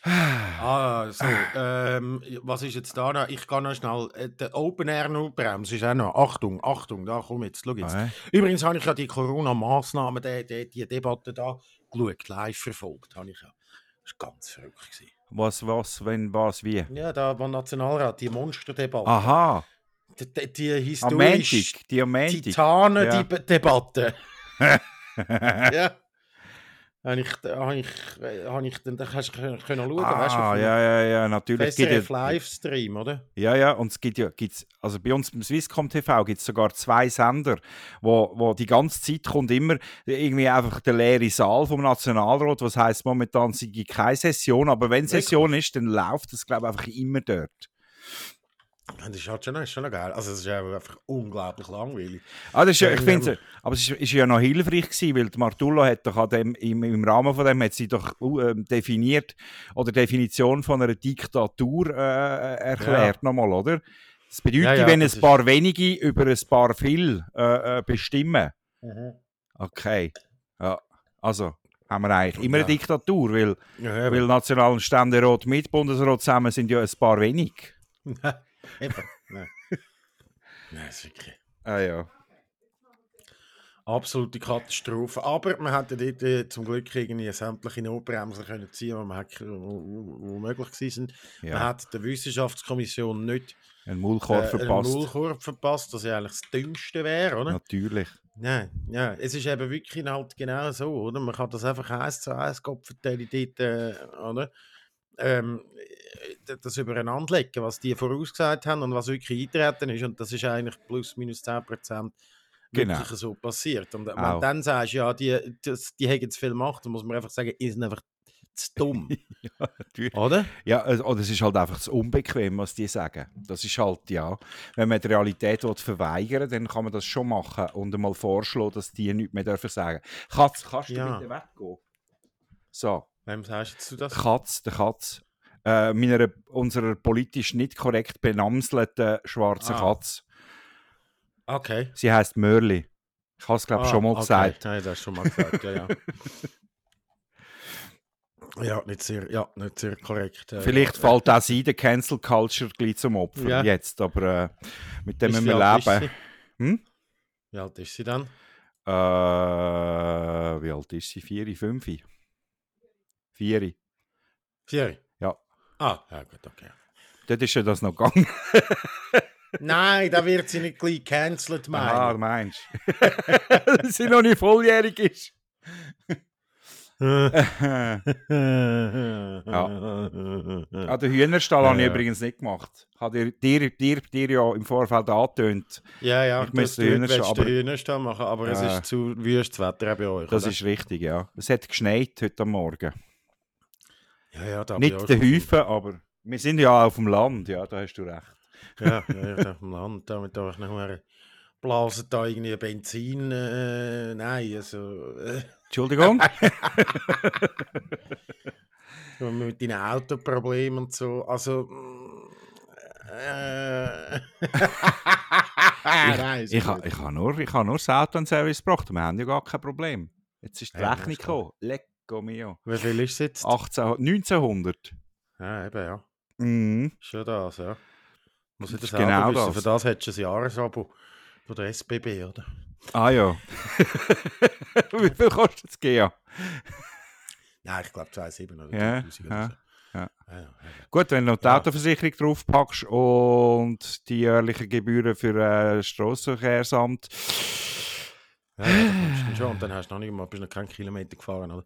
Ah, so, ähm, was ist jetzt da noch? Ich kann noch schnell, äh, der Open Air Notbremse ist auch noch, Achtung, Achtung, da komm jetzt, schau jetzt. äh, Übrigens habe ich ja die Corona-Massnahmen, die, die, die Debatte da geschaut, live verfolgt, habe ich ja. Das war ganz verrückt. Gewesen. was, was, wenn, was, wie? Ja, da beim Nationalrat, die Monsterdebatte, Aha, die, die, die historische Montag. Ja. Titanen-Debatte. *laughs* ja. Habe ich, habe ich, habe ich, dann dann kannst du können schauen, weißt du, Ah, auf dem ja, ja, ja, natürlich. Es gibt SRF Livestream, oder? ja, ja, und es gibt ja, gibt's, also bei uns beim Swisscom TV gibt es sogar zwei Sender, wo, wo die ganze Zeit kommt immer irgendwie einfach der leere Saal vom Nationalrat, was heißt momentan es gibt keine Session, aber wenn Session ist, dann läuft es glaube ich einfach immer dort. Das ist halt schon, ist schon noch geil. Also es ist ja einfach unglaublich langweilig. Ah, das ist ja, ich finde, aber es ist, ist ja noch hilfreich gewesen, weil Martullo hat doch an dem, im, im Rahmen von dem hat sie doch uh, ähm, definiert oder Definition von einer Diktatur äh, erklärt nochmal, oder? Das bedeutet, Ja, ja, wenn ein das ist- paar wenige über ein paar viel äh, äh, bestimmen. Okay. Ja, also haben wir eigentlich immer Ja. eine Diktatur, weil, Ja, weil National- und Ständerat mit Bundesrat zusammen sind ja ein paar wenig. *laughs* Eben. Nein. Nein, ist wirklich Ah ja. absolute Katastrophe. Aber man hätte dort äh, zum Glück irgendwie sämtliche Notbremsen können ziehen, die wo, wo möglich gewesen sind. Man ja. hat der Wissenschaftskommission nicht Ein Maulkorb äh, einen verpasst. Maulkorb verpasst, das ja eigentlich das Dümmste wäre, oder? Natürlich. Nein, ja, es ist eben wirklich halt genau so, oder? Man kann das einfach eins zu eins verteilen dort, äh, oder? Ähm, äh, das übereinander legen, was die vorausgesagt haben und was wirklich eintreten ist. Und das ist eigentlich plus minus 10 Prozent Genau. wirklich so passiert. Und wenn du dann sagst, ja, die, das, die haben jetzt viel Macht, dann muss man einfach sagen, sind einfach zu dumm. *laughs* natürlich. Oder? Ja, äh, oder es ist halt einfach zu unbequem, was die sagen. Das ist halt, ja, wenn man die Realität will verweigern dann kann man das schon machen und einmal vorschlagen, dass die nichts mehr dürfen sagen. Katz, kannst du Ja. bitte weggehen? So, Wem jetzt du das? Katz, der Katz. Äh, meiner, unserer politisch nicht korrekt benamselten schwarzen Ah. Katz. Okay. Sie heißt Mörli. Ich habe es, glaube ich, Ah, schon mal okay. gesagt. Nein, das hast schon mal gesagt, ja, ja. *laughs* ja, nicht sehr, ja, nicht sehr korrekt. äh, Vielleicht ja. fällt auch sie der Cancel Culture gleich zum Opfer Ja. jetzt, aber äh, mit dem müssen wie wir alt ist leben. sie? Hm? Wie alt ist sie dann? Äh, wie alt ist sie? Vier, fünf? Vier. Vier? Ja. Ah, ja gut, okay. Dort ist ja das noch gegangen. *laughs* Nein, da wird sie nicht gleich gecancelt, Ah, du meinst. *laughs* Dass sie noch nicht volljährig ist. *laughs* ja. Ah, den Hühnerstall habe ich Ja. übrigens nicht gemacht. Ich habe dir, dir, dir, ja im Vorfeld angetönt. Ja, ja, Ich müsste müsste Hühnerstall, den aber- Hühnerstall machen, aber es Ja. ist zu wüstes Wetter bei euch. Das oder? ist richtig, ja. Es hat geschneit heute am Morgen. Ja, ja, da ich Nicht der Häufen, aber wir sind ja auf dem Land, ja, da hast du recht. Ja, ja, auf dem Land, damit da ich nachher blasen da irgendwie Benzin, äh, nein, also, äh, Entschuldigung? *laughs* mit deinen Autoproblemen und so, also, mm, äh, *laughs* nein, ich habe ich ha nur, ich ha nur das Auto den Service gebracht wir haben ja gar kein Problem. Jetzt ist die Ja, Rechnung stimmt. Lecco mio. Wie viel ist es jetzt? 18, 1900. Ja, eben, ja, Mhm. schon das, ja. Muss ich Das das, genau wissen? das. Für das hättest du ein Jahresabo von der SBB, oder? Ah ja. *laughs* Wie viel kostet es GEA? Nein, ich glaube 2,7 oder Ja, 3'000 oder ja, so. ja. Ja, ja. Gut, wenn du noch die. Autoversicherung draufpackst und die jährlichen Gebühren für äh, Strassenverkehrsamt. Ja, ja, dann schon. Und dann hast du noch nicht mal, bist noch keinen Kilometer gefahren, oder?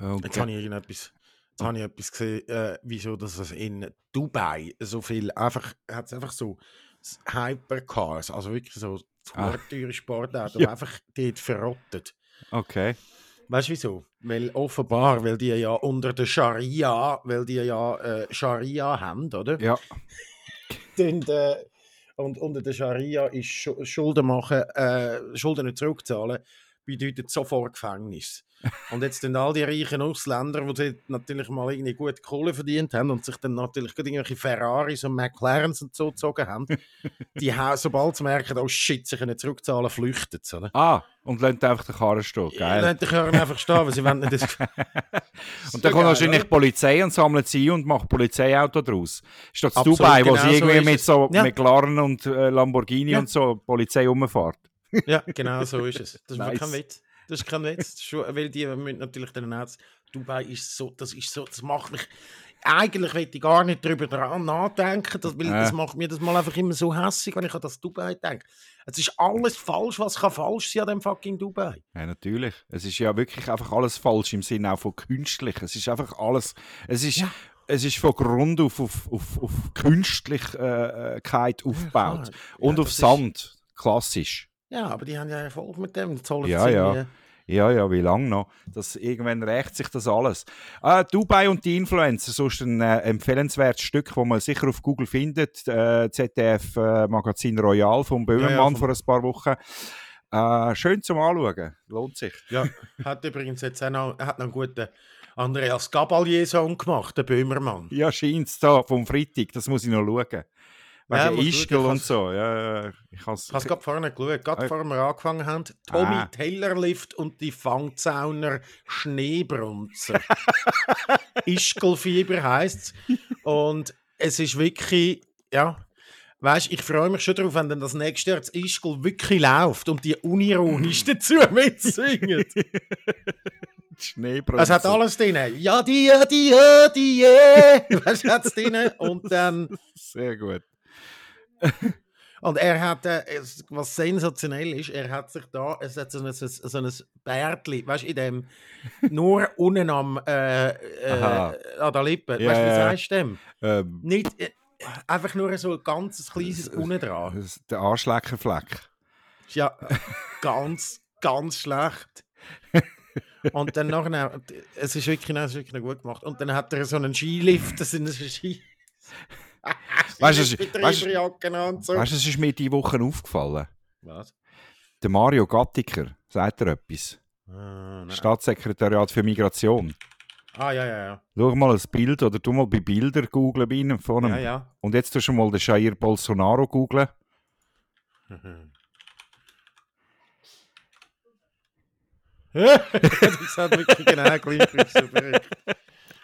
Und, Jetzt habe ich irgendetwas, jetzt habe ich etwas gesehen, äh, wieso dass es in Dubai so viel, einfach, hat es einfach so Hypercars, also wirklich so Ah. teure Sportautos, Ja. einfach dort verrottet. okay. Weißt du wieso? Weil offenbar, weil die ja unter der Scharia, weil die ja äh, Scharia haben, oder? Ja. *laughs* Und, äh, und unter der Scharia ist Schu- Schulden machen, äh, Schulden nicht zurückzahlen, bedeutet sofort Gefängnis. *laughs* Und jetzt sind all die reichen Ausländer, die natürlich mal irgendwie gut Kohle verdient haben und sich dann natürlich irgendwelche Ferraris und McLarens und so gezogen haben, *laughs* die haben, sobald sie merken, oh shit, sie können zurückzahlen, flüchten. Oder? Ah, und lässt einfach den Karren stehen. Geil. Geil. Die können einfach stehen, weil sie wollen nicht das... *laughs* Und dann kommt wahrscheinlich die Polizei und sammelt sie ein und macht Polizeiauto draus. Ist doch Absolut, Dubai, wo genau sie so irgendwie ist mit so Ja. McLaren und äh, Lamborghini Ja. und so Polizei rumfährt. Ja, genau so ist es. Das ist Nice. kein Witz. Das ist kein Witz. Weil die müssen natürlich dann auch... Dubai ist so, das ist so, das macht mich... Eigentlich will ich gar nicht darüber dran nachdenken, das, weil Äh. das macht mir das mal einfach immer so hässlich, wenn ich an das Dubai denke. Es ist alles falsch, was kann falsch sein an dem fucking Dubai. Ja, natürlich. Es ist ja wirklich einfach alles falsch im Sinne auch von künstlich. Es ist einfach alles. Es ist, es ist von Grund auf, auf, auf, auf Künstlichkeit aufgebaut. Ja, und auf Sand. Klassisch. Ja, aber die haben ja Erfolg mit dem. Zahlen Ja, sie ja. Ja, ja, wie lange noch? Das, irgendwann rächt sich das alles. Ah, Dubai und die Influencer, sonst ein äh, empfehlenswertes Stück, das man sicher auf Google findet. Äh, ZDF äh, Magazin Royal vom Böhmermann Ja, ja, vom- vor ein paar Wochen. Äh, schön zum Anschauen. Lohnt sich. Ja, hat übrigens jetzt auch noch, hat noch einen guten Andreas Gabalier-Song gemacht, der Böhmermann. Ja, scheint's da vom Freitag, das muss ich noch schauen. Ja, Wegen Ischgl schauen, und so. Ja, ja, ich habe es gerade vorne geschaut, gerade Ah. bevor wir angefangen haben. Tommy Ah. Taylorlift und die Fangzauner Schneebrunzer. *laughs* Ischgelfieber heisst es. Und es ist wirklich, ja, weißt ich freue mich schon darauf, wenn dann das nächste Jahr das Ischgl wirklich läuft und die unironisch *laughs* dazu mitsingen. Schneebrunzer. Es hat alles drin. Ja, die, die, die, du, hat es drin. Und dann. Sehr gut. *laughs* Und er hat, äh, was sensationell ist, er hat sich da, es hat so ein, so ein Bärtli, weißt du, in dem, *laughs* nur unten am, äh, äh, an der Lippe, Ja, weißt du, wie du dem? Ähm, Nicht, äh, einfach nur so ein ganzes kleines unten dran. der Arschleckerfleck. Ist ja ganz, ganz schlecht. Und dann nachher, es ist wirklich, es ist wirklich noch gut gemacht. Und dann hat er so einen Skilift, das sind so Ski... Weißt du, und so. Weißt du, es ist mir diese Woche aufgefallen. Was? Der Mario Gattiker, sagt er etwas? Ah. Staatssekretariat für Migration. ah ja, ja, ja. Schau mal ein Bild oder du mal bei Bilder googlen bei ihm von ihm. Ja, ja. Und jetzt tust du mal den Jair Bolsonaro googlen. *laughs* das hat wirklich genau gleich.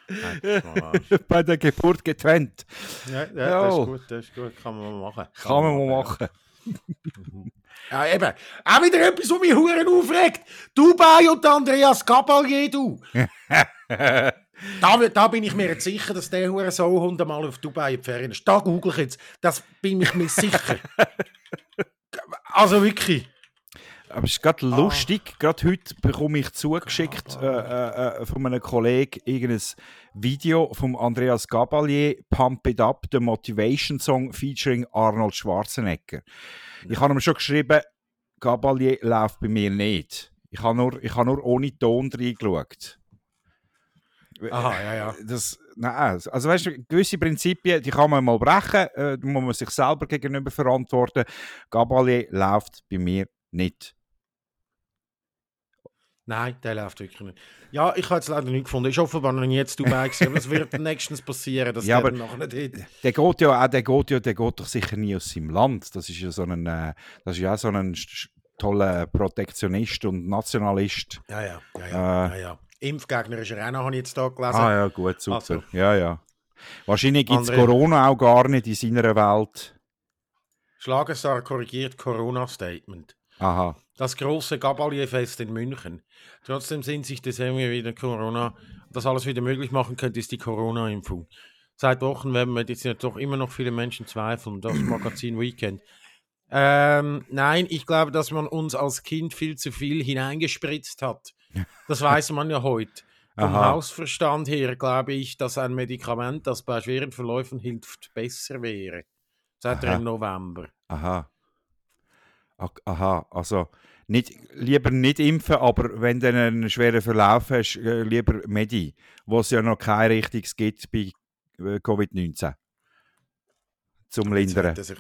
*laughs* Bei der Geburt getrennt. Ja, ja, das Ja. ist gut, das ist gut, kann man mal machen. Kann man mal machen. *laughs* Ja, eben. Auch wieder etwas, was mich Huren aufregt. Dubai und Andreas Gabalier, du. *laughs* Da, da bin ich mir jetzt sicher, dass der Huren so Hund mal auf Dubai in die Ferien ist. Da google ich jetzt. Das bin ich mir sicher. also wirklich. Aber es ist gerade lustig, gerade heute bekomme ich zugeschickt äh, äh, äh, von einem Kollegen irgendein Video von Andreas Gabalier, Pump It Up, der Motivation Song featuring Arnold Schwarzenegger. Ich habe ihm schon geschrieben, Gabalier läuft bei mir nicht. Ich habe nur, ich habe nur ohne Ton reingeschaut. Aha, ja, ja. Das, nein, also weißt du, gewisse Prinzipien, die kann man mal brechen, äh, muss man sich selber gegenüber verantworten. Gabalier läuft bei mir nicht. Nein, der läuft wirklich nicht. Ja, ich habe jetzt leider nicht gefunden. Ist offenbar noch nie jetzt Dubai gewesen, aber es wird *laughs* nächstens passieren, dass Ja, der nachher nicht hin. Der geht ja auch, der geht ja, der geht doch sicher nie aus seinem Land. Das ist ja so ein, äh, das ist ja auch so ein toller Protektionist und Nationalist. Ja, ja, ja, ja. Äh. ja, ja. Impfgegner ist er auch noch, habe ich jetzt hier gelesen. ah ja, gut, super. Also. Ja, ja. Wahrscheinlich gibt es Corona auch gar nicht in seiner Welt. Schlagerstar korrigiert Corona-Statement. Aha. Das große Gabalier-Fest in München. Trotzdem sind sich das irgendwie wieder Corona, das alles wieder möglich machen könnte, ist die Corona-Impfung. Seit Wochen werden wir jetzt doch immer noch viele Menschen zweifeln. Das *clears throat* Magazin Weekend. Ähm, nein, ich glaube, dass man uns als Kind viel zu viel hineingespritzt hat. Das *laughs* weiß man ja heute. Vom Aha. Hausverstand her glaube ich, dass ein Medikament, das bei schweren Verläufen hilft, besser wäre. Seit Aha. dem November. Aha. Aha, also nicht, lieber nicht impfen, aber wenn du einen schweren Verlauf hast, äh, lieber Medi, wo es ja noch kein richtiges gibt bei äh, Covid-19. Zum Lindern. er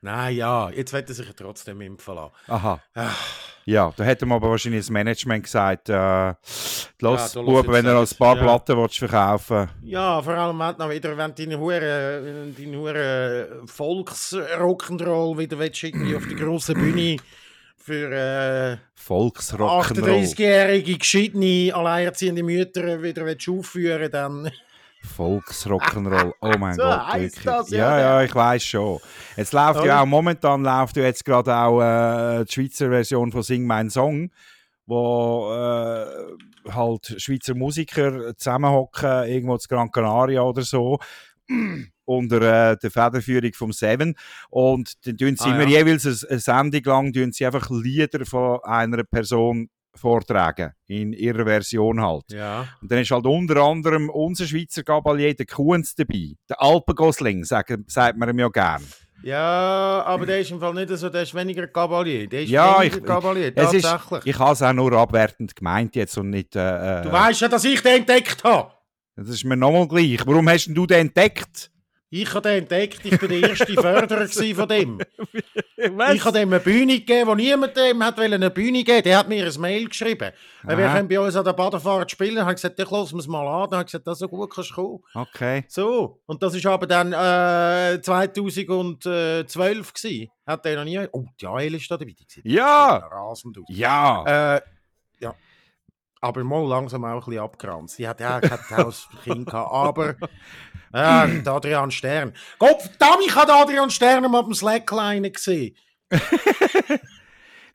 nein, ja, jetzt wird er sich trotzdem impfen lassen. Aha. Ah. Ja, da hätte man aber wahrscheinlich das Management gesagt, äh, los, los Bub, wenn du noch ein paar Ja. Platten willst verkaufen Ja, vor allem wenn du noch wieder, wenn deine Hure, deine Hure Volksrock'n'Roll wieder willst, irgendwie auf die grosse Bühne für äh, Volksrock'n'Roll. 38-jährige, gescheitene, alleinerziehende Mütter wieder willst aufführen, dann Volksrock'n'Roll. *laughs* Oh mein So Gott. wirklich. das, ja, ja, ja, ich weiß schon. Jetzt läuft ja Oder? auch, momentan läuft ja jetzt gerade auch äh, die Schweizer Version von Sing Mein Song, wo äh, halt Schweizer Musiker zusammenhocken, irgendwo zu Gran Canaria oder so. *clears throat* unter äh, der Federführung vom Seven und dann tun sie Ah, immer ja. jeweils eine, eine Sendung lang tun sie einfach Lieder von einer Person vortragen, in ihrer Version halt. ja. Und dann ist halt unter anderem unser Schweizer Gabalier, der Kuhns dabei. Der Alpengosling, sagen, sagt man ihm ja gern. Ja, aber der ist im Fall nicht so, der ist weniger Gabalier. Der ist Ja, weniger ich- Gabalier, Es ist, tatsächlich. ich habe es auch nur abwertend gemeint jetzt und nicht... Äh, du äh, weißt ja, dass ich den entdeckt habe. das ist mir nochmal gleich. Warum hast denn du den entdeckt? Ich habe den entdeckt, ich bin der erste Förderer *laughs* von dem. Ich habe dem eine Bühne gegeben, wo niemand dem hat eine Bühne geben Der hat mir ein Mail geschrieben. Weil wir Aha. können bei uns an der Badefahrt spielen. Habe ich gesagt, ich lasse es mal an. Dann habe ich gesagt, das so gut kannst du kommen. Okay. So, und das ist aber dann äh, 2012 gewesen. Hat der noch nie... Oh, die Jael ist da dabei. Ja. rasend aus. Ja. Äh, ja. Aber mal langsam auch ein bisschen abgeranzt. Sie hat ja hat auch ein Kind gehabt. Aber äh, Adrian Stern. Gott verdammt, ich habe Adrian Stern mal beim Slackline gesehen. *laughs*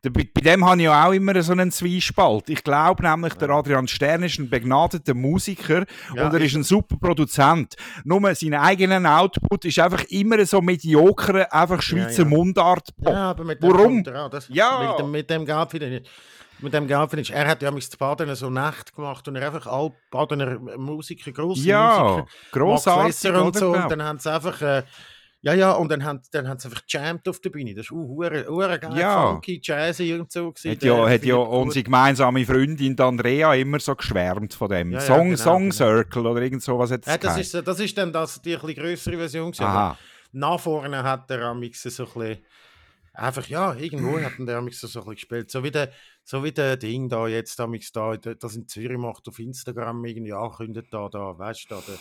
Bei, dem habe ich ja auch immer so einen Zwiespalt. Ich glaube nämlich, der Adrian Stern ist ein begnadeter Musiker Ja, und er ist ein super Produzent. Nur sein eigenen Output ist einfach immer so mediocre, einfach Schweizer ja. Mundart. Ja, aber mit Warum? Dem er auch. das, Ja. Mit dem, mit dem nicht. Mit dem nicht. Er hat ja mit Baden so Nacht gemacht und er einfach alle Badener Musiker, grosse Ja, Musiker, Max und so. Und dann haben sie einfach, äh, Ja, ja, und dann haben, dann haben sie einfach gejammt auf der Bühne. Das war uh, hure, hure geil, Ja. funky, jazzy und so. gewesen. Hat ja, hat ja unsere gemeinsame Freundin Andrea immer so geschwärmt von dem. Ja, ja, Song, genau, Song genau. Circle oder irgend sowas hat es Ja, das, ist, das ist dann das, die bisschen grössere Version. Aha. Nach vorne hat der Amix so ein bisschen. Einfach, ja, irgendwo hat der Amix so ein bisschen gespielt. So wie der, so wie der Ding da jetzt, da, das in Zürich macht, auf Instagram irgendwie ankündigt, da, da, weißt du, da, der,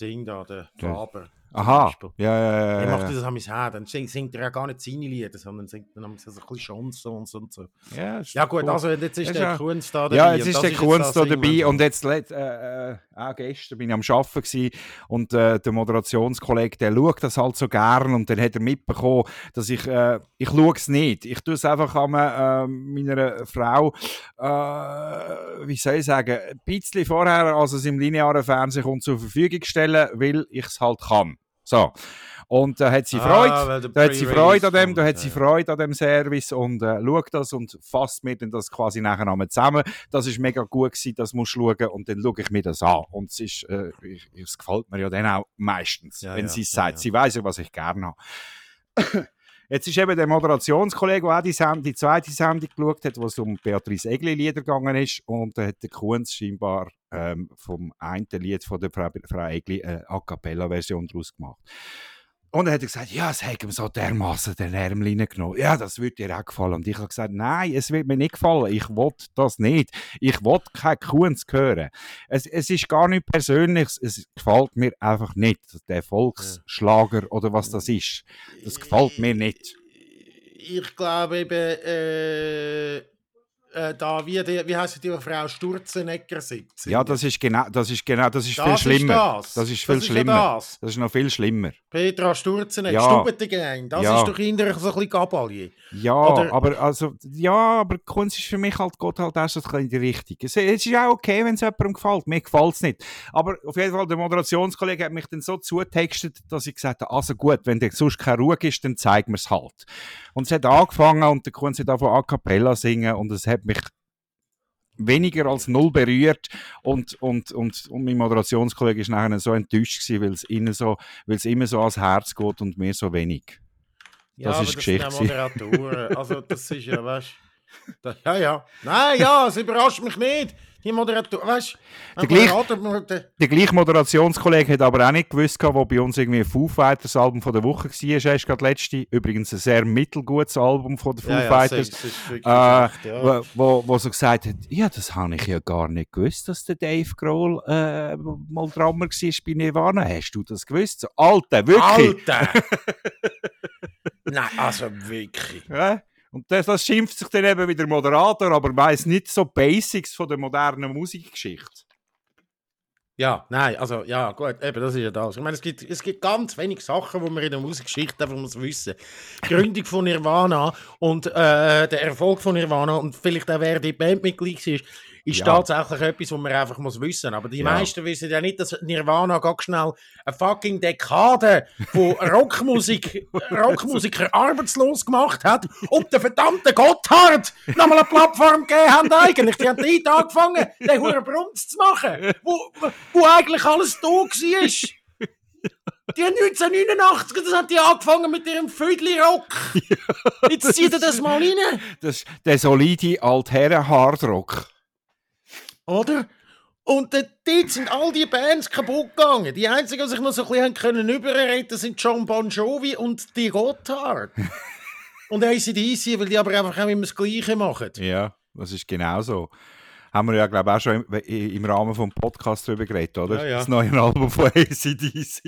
Ding da, der Der- Faber. Aha. Beispiel. Ja, ja, Er ja, macht ja. das mein Herz. Dann singt, er ja gar nicht seine Lieder, sondern singt dann so ein bisschen Chansons und so. Ja, Ja, gut, cool. also jetzt ist Ist der ja- Kunst da dabei. Ja, jetzt ist der Kunst da dabei wenn- und jetzt äh, äh, auch gestern bin ich am Arbeiten gewesen und äh, der Moderationskollege, der schaut das halt so gern und dann hat er mitbekommen, dass ich, äh, ich schaue es nicht. Ich tue es einfach an äh, meiner Frau, äh, wie soll ich sagen, ein bisschen vorher, als es im linearen Fernsehen kommt, zur Verfügung stellen, weil ich es halt kann. So. Und da hat sie Ah, Freude. der Da hat sie Freude an dem, da hat sie. Freude an dem Service und äh, schaut das und fasst mir dann das quasi nachher einmal zusammen. Das ist mega gut gewesen, das musst du schauen und dann schaue ich mir das an. Und es ist, äh, ich, es gefällt mir ja dann auch meistens, Ja, wenn ja, sie es sagt. ja. Sie weiß ja, was ich gerne habe. Jetzt ist eben der Moderationskollege, der auch die, Send die zweite Sendung geschaut hat, wo es um Beatrice Egli-Lieder gegangen ist. Und da hat der Kunz scheinbar ähm, vom einen Lied von der Frau, Frau Egli eine A Cappella-Version daraus gemacht. Und dann hat er gesagt, ja, es hat ihm so dermaßen den Ärmel reingenommen. Ja, das würde dir auch gefallen. Und ich habe gesagt, nein, es wird mir nicht gefallen. Ich will das nicht. Ich will kein Kunz hören. Es, es ist gar nicht persönlich. Es gefällt mir einfach nicht. Der Volksschlager oder was das ist. Das gefällt mir nicht. Ich glaube eben, äh, äh, da, wie, die, wie heißt die Frau Sturzenegger sitzt. Ja, das ist genau, das ist genau, das ist viel Das ist schlimmer. das. Das ist viel Das ist ja das. Das ist noch viel schlimmer. Petra Sturzenegger, Ja. Stubbentegang, das Ja. ist doch eher so ein bisschen Gabalier. Ja, Oder- aber also, ja, aber Kunst ist für mich halt Gott halt auch so ein bisschen in die Richtung. Es, es ist auch okay, wenn es jemandem gefällt. Mir gefällt es nicht. Aber auf jeden Fall, der Moderationskollege hat mich dann so zutextet, dass ich gesagt habe, also gut, wenn der sonst keine Ruhe ist, dann zeigen wir es halt. Und es hat angefangen und der Kunst hat angefangen A Cappella singen und es hat mich weniger als null berührt und, und, und, und mein Moderationskollege ist nachher so enttäuscht gewesen, weil es ihnen so, weil es immer so ans Herz geht und mir so wenig. Ja, Das aber ist das sind ja Geschichte Moderatoren. Also, das ist ja, weißt du. *laughs* Ja, ja. Nein, ja, es überrascht mich nicht. Die Moderatoren, weißt. Der gleich- Der gleiche Moderationskollege hat aber auch nicht gewusst, wo bei uns irgendwie ein Foo Fighters Album von der Woche war. Er ist gerade letzte. Übrigens ein sehr mittelgutes Album von den Foo ja, ja, Fighters. Äh, ja. wo, wo, wo so gesagt hat, ja, das habe ich ja gar nicht gewusst, dass der Dave Grohl äh, mal Drummer war bei Nirvana. Hast du das gewusst? So, Alter, wirklich? Alter! *laughs* Nein, also wirklich. Ja? Und das, das schimpft sich dann eben wieder Moderator, aber weiß nicht so Basics von der modernen Musikgeschichte. Ja, nein, also ja, gut, eben, das ist ja das. Ich meine, es gibt, es gibt ganz wenig Sachen, die man in der Musikgeschichte einfach muss wissen. Die Gründung von Nirvana und äh, der Erfolg von Nirvana und vielleicht auch wer die Bandmitglied war, ist Ja. tatsächlich etwas, was man einfach muss wissen. Aber die Ja. meisten wissen ja nicht, dass Nirvana ganz schnell eine fucking Dekade von *laughs* Rockmusik, Rockmusiker arbeitslos gemacht hat und der verdammte Gotthard nochmal eine Plattform gegeben haben eigentlich. Die haben dort angefangen, den Huren Brunz zu machen, wo, wo eigentlich alles da war. Die haben 1989, das hat die angefangen mit ihrem Vödli-Rock. *laughs* Jetzt zieht ihr das mal rein, Das, der solide Altherren-Hardrock. Oder? Und dort sind all die Bands kaputt gegangen. Die einzigen, die sich noch so ein bisschen haben können überreden, sind John Bon Jovi und die Gotthard. *laughs* und ACDC, weil die aber einfach auch immer das Gleiche machen. Ja, das ist genau so. Haben wir ja, glaube ich, auch schon im, im Rahmen des Podcasts darüber geredet, oder? Ja, ja. Das neue Album von ACDC.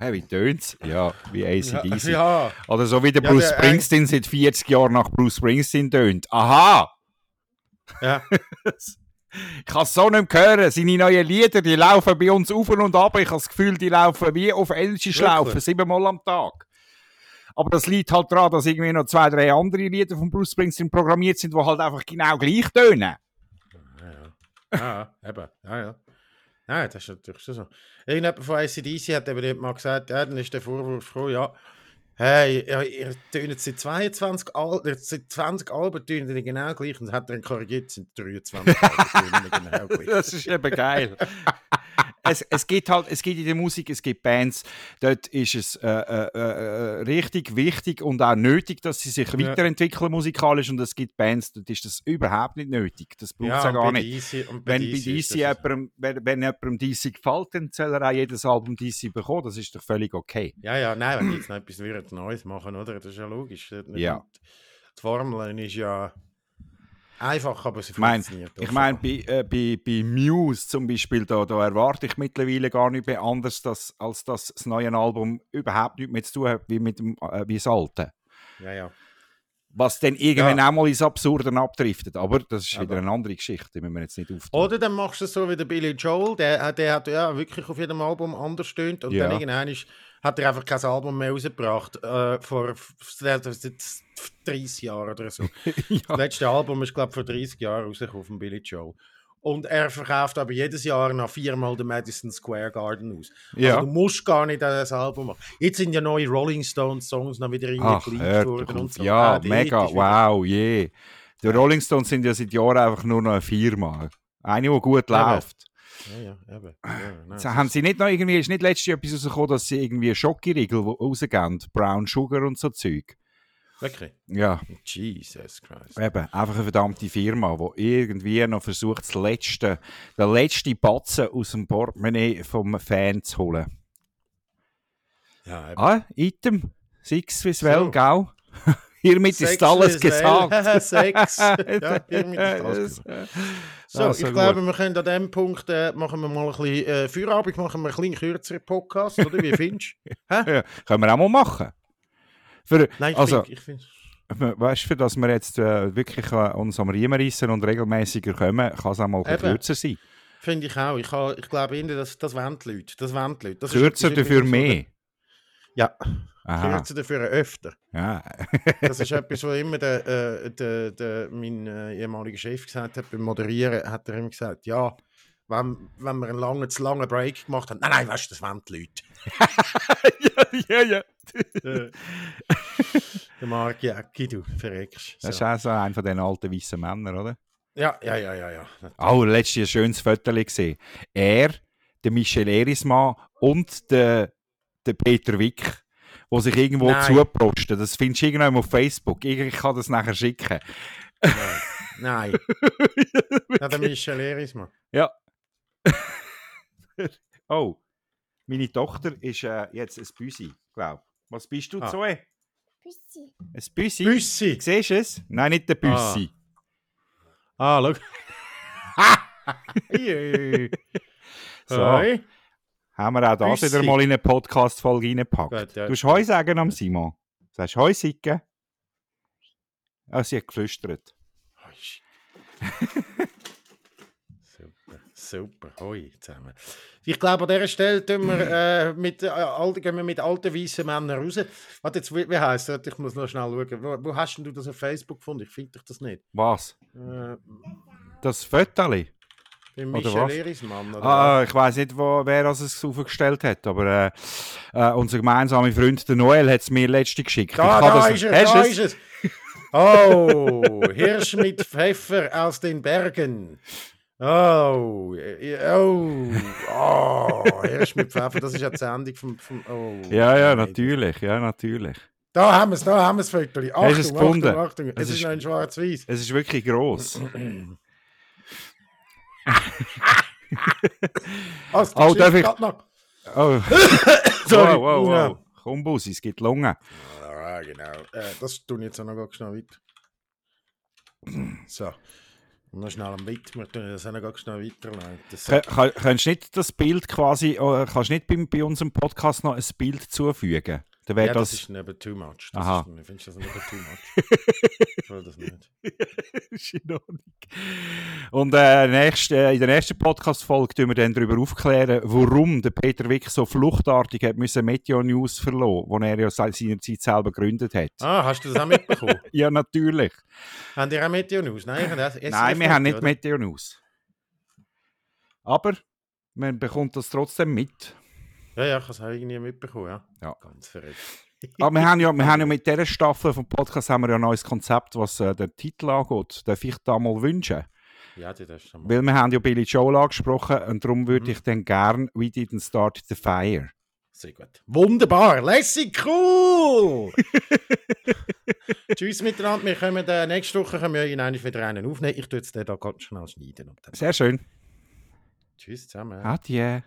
hey, wie tönt's? Ja, wie ACDC. Ja, Oder so wie der Ja, Bruce der- Springsteen seit 40 Jahren nach Bruce Springsteen tönt. Aha! ja. *laughs* Ich kann es so nicht mehr hören. Seine neuen Lieder, die laufen bei uns auf und ab. Ich habe das Gefühl, die laufen wie auf Energy-Schlaufen, siebenmal am Tag. Aber das liegt halt daran, dass irgendwie noch zwei, drei andere Lieder von Bruce Springsteen programmiert sind, die halt einfach genau gleich tönen. Ja, eben. Ja, ja. Nein, das ist natürlich schon so. Irgendjemand von ACDC hat eben mal gesagt, ja, dann ist der Vorwurf gekommen, ja, hey, ja, ihr tönt seit 22 Al ihr- seit 20 Alben tönt ihr genau gleich. Und dann hat er ihn korrigiert, sind 23 Alben genau gleich. *laughs* Das ist eben geil. *laughs* es, es gibt halt, es gibt in der Musik, es gibt Bands, dort ist es äh, äh, äh, richtig wichtig und auch nötig, dass sie sich weiterentwickeln musikalisch und es gibt Bands, dort ist das überhaupt nicht nötig. Das braucht es ja gar bei nicht. DC, bei Wenn bei DC DC ist das- jemandem, wenn, wenn jemandem DC gefällt, dann soll er auch jedes Album DC bekommen. Das ist doch völlig okay. Ja, ja, nein, wenn die jetzt noch etwas Neues machen, oder? Das ist ja logisch. Ja. Die Formel ist ja einfach, aber sie Ich meine, funktioniert. ich mein, bei, äh, bei, bei Muse zum Beispiel, da, da erwarte ich mittlerweile gar nicht mehr anders, dass, als dass das neue Album überhaupt nichts mehr zu tun hat wie, mit dem, äh, wie das alte. Ja, ja. Was dann irgendwann Ja. auch mal ins Absurde abdriftet. Aber das ist wieder eine andere Geschichte, die müssen wir jetzt nicht auftun. Oder dann machst du es so wie der Billy Joel, der, hat- der hat ja wirklich auf jedem Album anders tönt und Ja. dann irgendwann ist, hat er einfach kein Album mehr rausgebracht, äh, vor f- f- das ist jetzt 30 Jahren oder so. *laughs* ja. Das letzte Album ist, glaube ich, vor 30 Jahren rausgekommen von Billy Joel. Und er verkauft aber jedes Jahr noch viermal den Madison Square Garden aus. Ja. Also du musst gar nicht das Album machen. Jetzt sind ja neue Rolling Stones Songs noch wieder hört worden und so. Ja, Ah, dort mega, wow, je. Die Rolling Stones sind ja seit Jahren einfach nur noch Firma. Eine, die gut Ja, läuft. Ja, ja, eben. Ja, nein, haben sie nicht noch irgendwie, ist nicht letztes Jahr etwas rausgekommen, dass sie irgendwie Schokoriegel rausgeben, Brown Sugar und so Zeug. Wirklich? Ja, Jesus Christ. eben, einfach eine verdammte Firma, die irgendwie noch versucht, das letzte, den letzten Batzen aus dem Portemonnaie vom Fan zu holen. Ja, eben. Ah, Item, six wie So. well, gell? *laughs* Hiermit ist Sex alles gesagt. *laughs* *laughs* Sex. Ja, hiermit ist alles gesagt. So, Also ich glaube, wir können an diesem Punkt äh, machen wir mal ein bisschen äh, Feierabend, machen wir einen kleinen kürzeren Podcast, oder? Wie findest du? Ja, können wir auch mal machen. Für, Nein, ich also, finde... Find, weißt du, für dass wir jetzt äh, wirklich äh, uns am Riemen reissen und regelmäßiger kommen, kann es auch mal Eben. kürzer sein. Finde ich auch. Ich, ha- ich glaube, das, das wollen die Leute. Das wollen die Leute. Das ist Kürzer etwas dafür mehr. Ja, Aha. kürzer dafür öfter. Ja. Das ist etwas, was immer der, äh, der, der, mein äh, ehemaliger Chef gesagt hat beim Moderieren, hat er immer gesagt, ja, wenn, wenn wir einen langen, zu langen Break gemacht haben, nein, nein, weißt du, das wollen die Leute. *laughs* ja, ja, ja. Äh, der Marc Jäcki, du verreckst. Das ist So. auch so einer von den alten weißen Männern, oder? Ja, ja, ja, ja, ja. Oh, letztes ein schönes Foto gesehen. Er, der Michel Erismann und der, der Peter Wick, die sich irgendwo Nein. zuprosten. Das findest du irgendwann auf Facebook. Ich kann das nachher schicken. Nein. *laughs* ja, der Michel Erismann. Ja. *laughs* oh, meine Tochter ist äh, jetzt ein Büsi, glaube Was bist du, Ah. Zoe? Pussy. Ein Büsi? Büssi. Siehst du es? Nein, nicht der Büsi. Ah, schau. *laughs* Jö. So. Hoi. Haben wir auch das Büssi. wieder mal in eine Podcast-Folge reingepackt. Gut, ja. Du hast Heu sagen am Simon. Sagst du Heu Sicke? Ah, sie hat geflüstert. *laughs* Super. Hoi zusammen. Ich glaube, an dieser Stelle tun wir, *clears throat* äh, mit, äh, alten, gehen wir mit alten weißen Männern raus. Warte, jetzt, wie, wie heisst das? Ich muss noch schnell schauen. Wo, wo hast denn du das auf Facebook gefunden? Ich finde doch das nicht. Was? Äh, Das Fötterli? Michel? Erismann. Oder Ah, ich weiß nicht, wo, wer das es aufgestellt hat, aber äh, äh, unser gemeinsamer Freund der Noel hat es mir letzte geschickt. Da, da ist er, da ist es. Oh, Hirsch mit Pfeffer aus den Bergen. Oh, äh, oh, oh, Hirsch mit Pfeffer, das ist ja die Sendung vom... vom oh, Ja, ja, natürlich, ja, natürlich. Da haben wir es, da haben wir es, Vögel. Achtung, Hast es gefunden? Achtung, Achtung. Es Es ist ist- noch in schwarz-weiß. Es ist wirklich gross. *clears throat* *laughs* Also, Oh, darf ich- Noch. Oh, *coughs* Sorry. wow, wow, Ja. wow. Komm, Busi, es gibt Lungen. Ja, genau. Äh, das tun jetzt auch noch ganz schnell weiter. So. Noch schnell am. Wir tun das noch ganz schnell weiterleiten. Kann- Kannst du nicht das Bild quasi, äh, kannst du nicht bei, bei unserem Podcast noch ein Bild zufügen? Dann wäre Ja, das, das. ist eben too much. Das Aha. Ist, findest du das nicht too much? *laughs* ich will das nicht. *laughs* ist in Ordnung. Und äh, nächst, äh, in der nächsten Podcast-Folge tun wir dann darüber aufklären, warum der Peter Wick so fluchtartig hat müssen Meteo News verloren, wo er ja se- seinerzeit selber gegründet hat. Ah, hast du das auch mitbekommen? *laughs* Ja, natürlich. Haben die auch Meteo News? Nein, ich habe das- Nein, wir haben nicht oder? Meteo News. Aber man bekommt das trotzdem mit. Ja, ja, ich habe es auch irgendwie mitbekommen, ja. Ja. Ganz verrückt. Aber wir haben, ja, wir haben ja mit dieser Staffel vom Podcast haben wir ja ein neues Konzept, was äh, den Titel angeht. Darf ich da mal wünschen? Ja, die darfst du mal. Weil wir haben ja Billy Joel angesprochen und darum würde Mhm. ich dann gern «We Didn't Start the Fire». Sehr gut. Wunderbar, lässig, cool! *laughs* Tschüss miteinander, wir kommen äh, nächste Woche können wir Ihnen eigentlich wieder einen aufnehmen. Ich tue jetzt den da ganz schnell schneiden. Sehr schön. Tschüss zusammen. Adieu.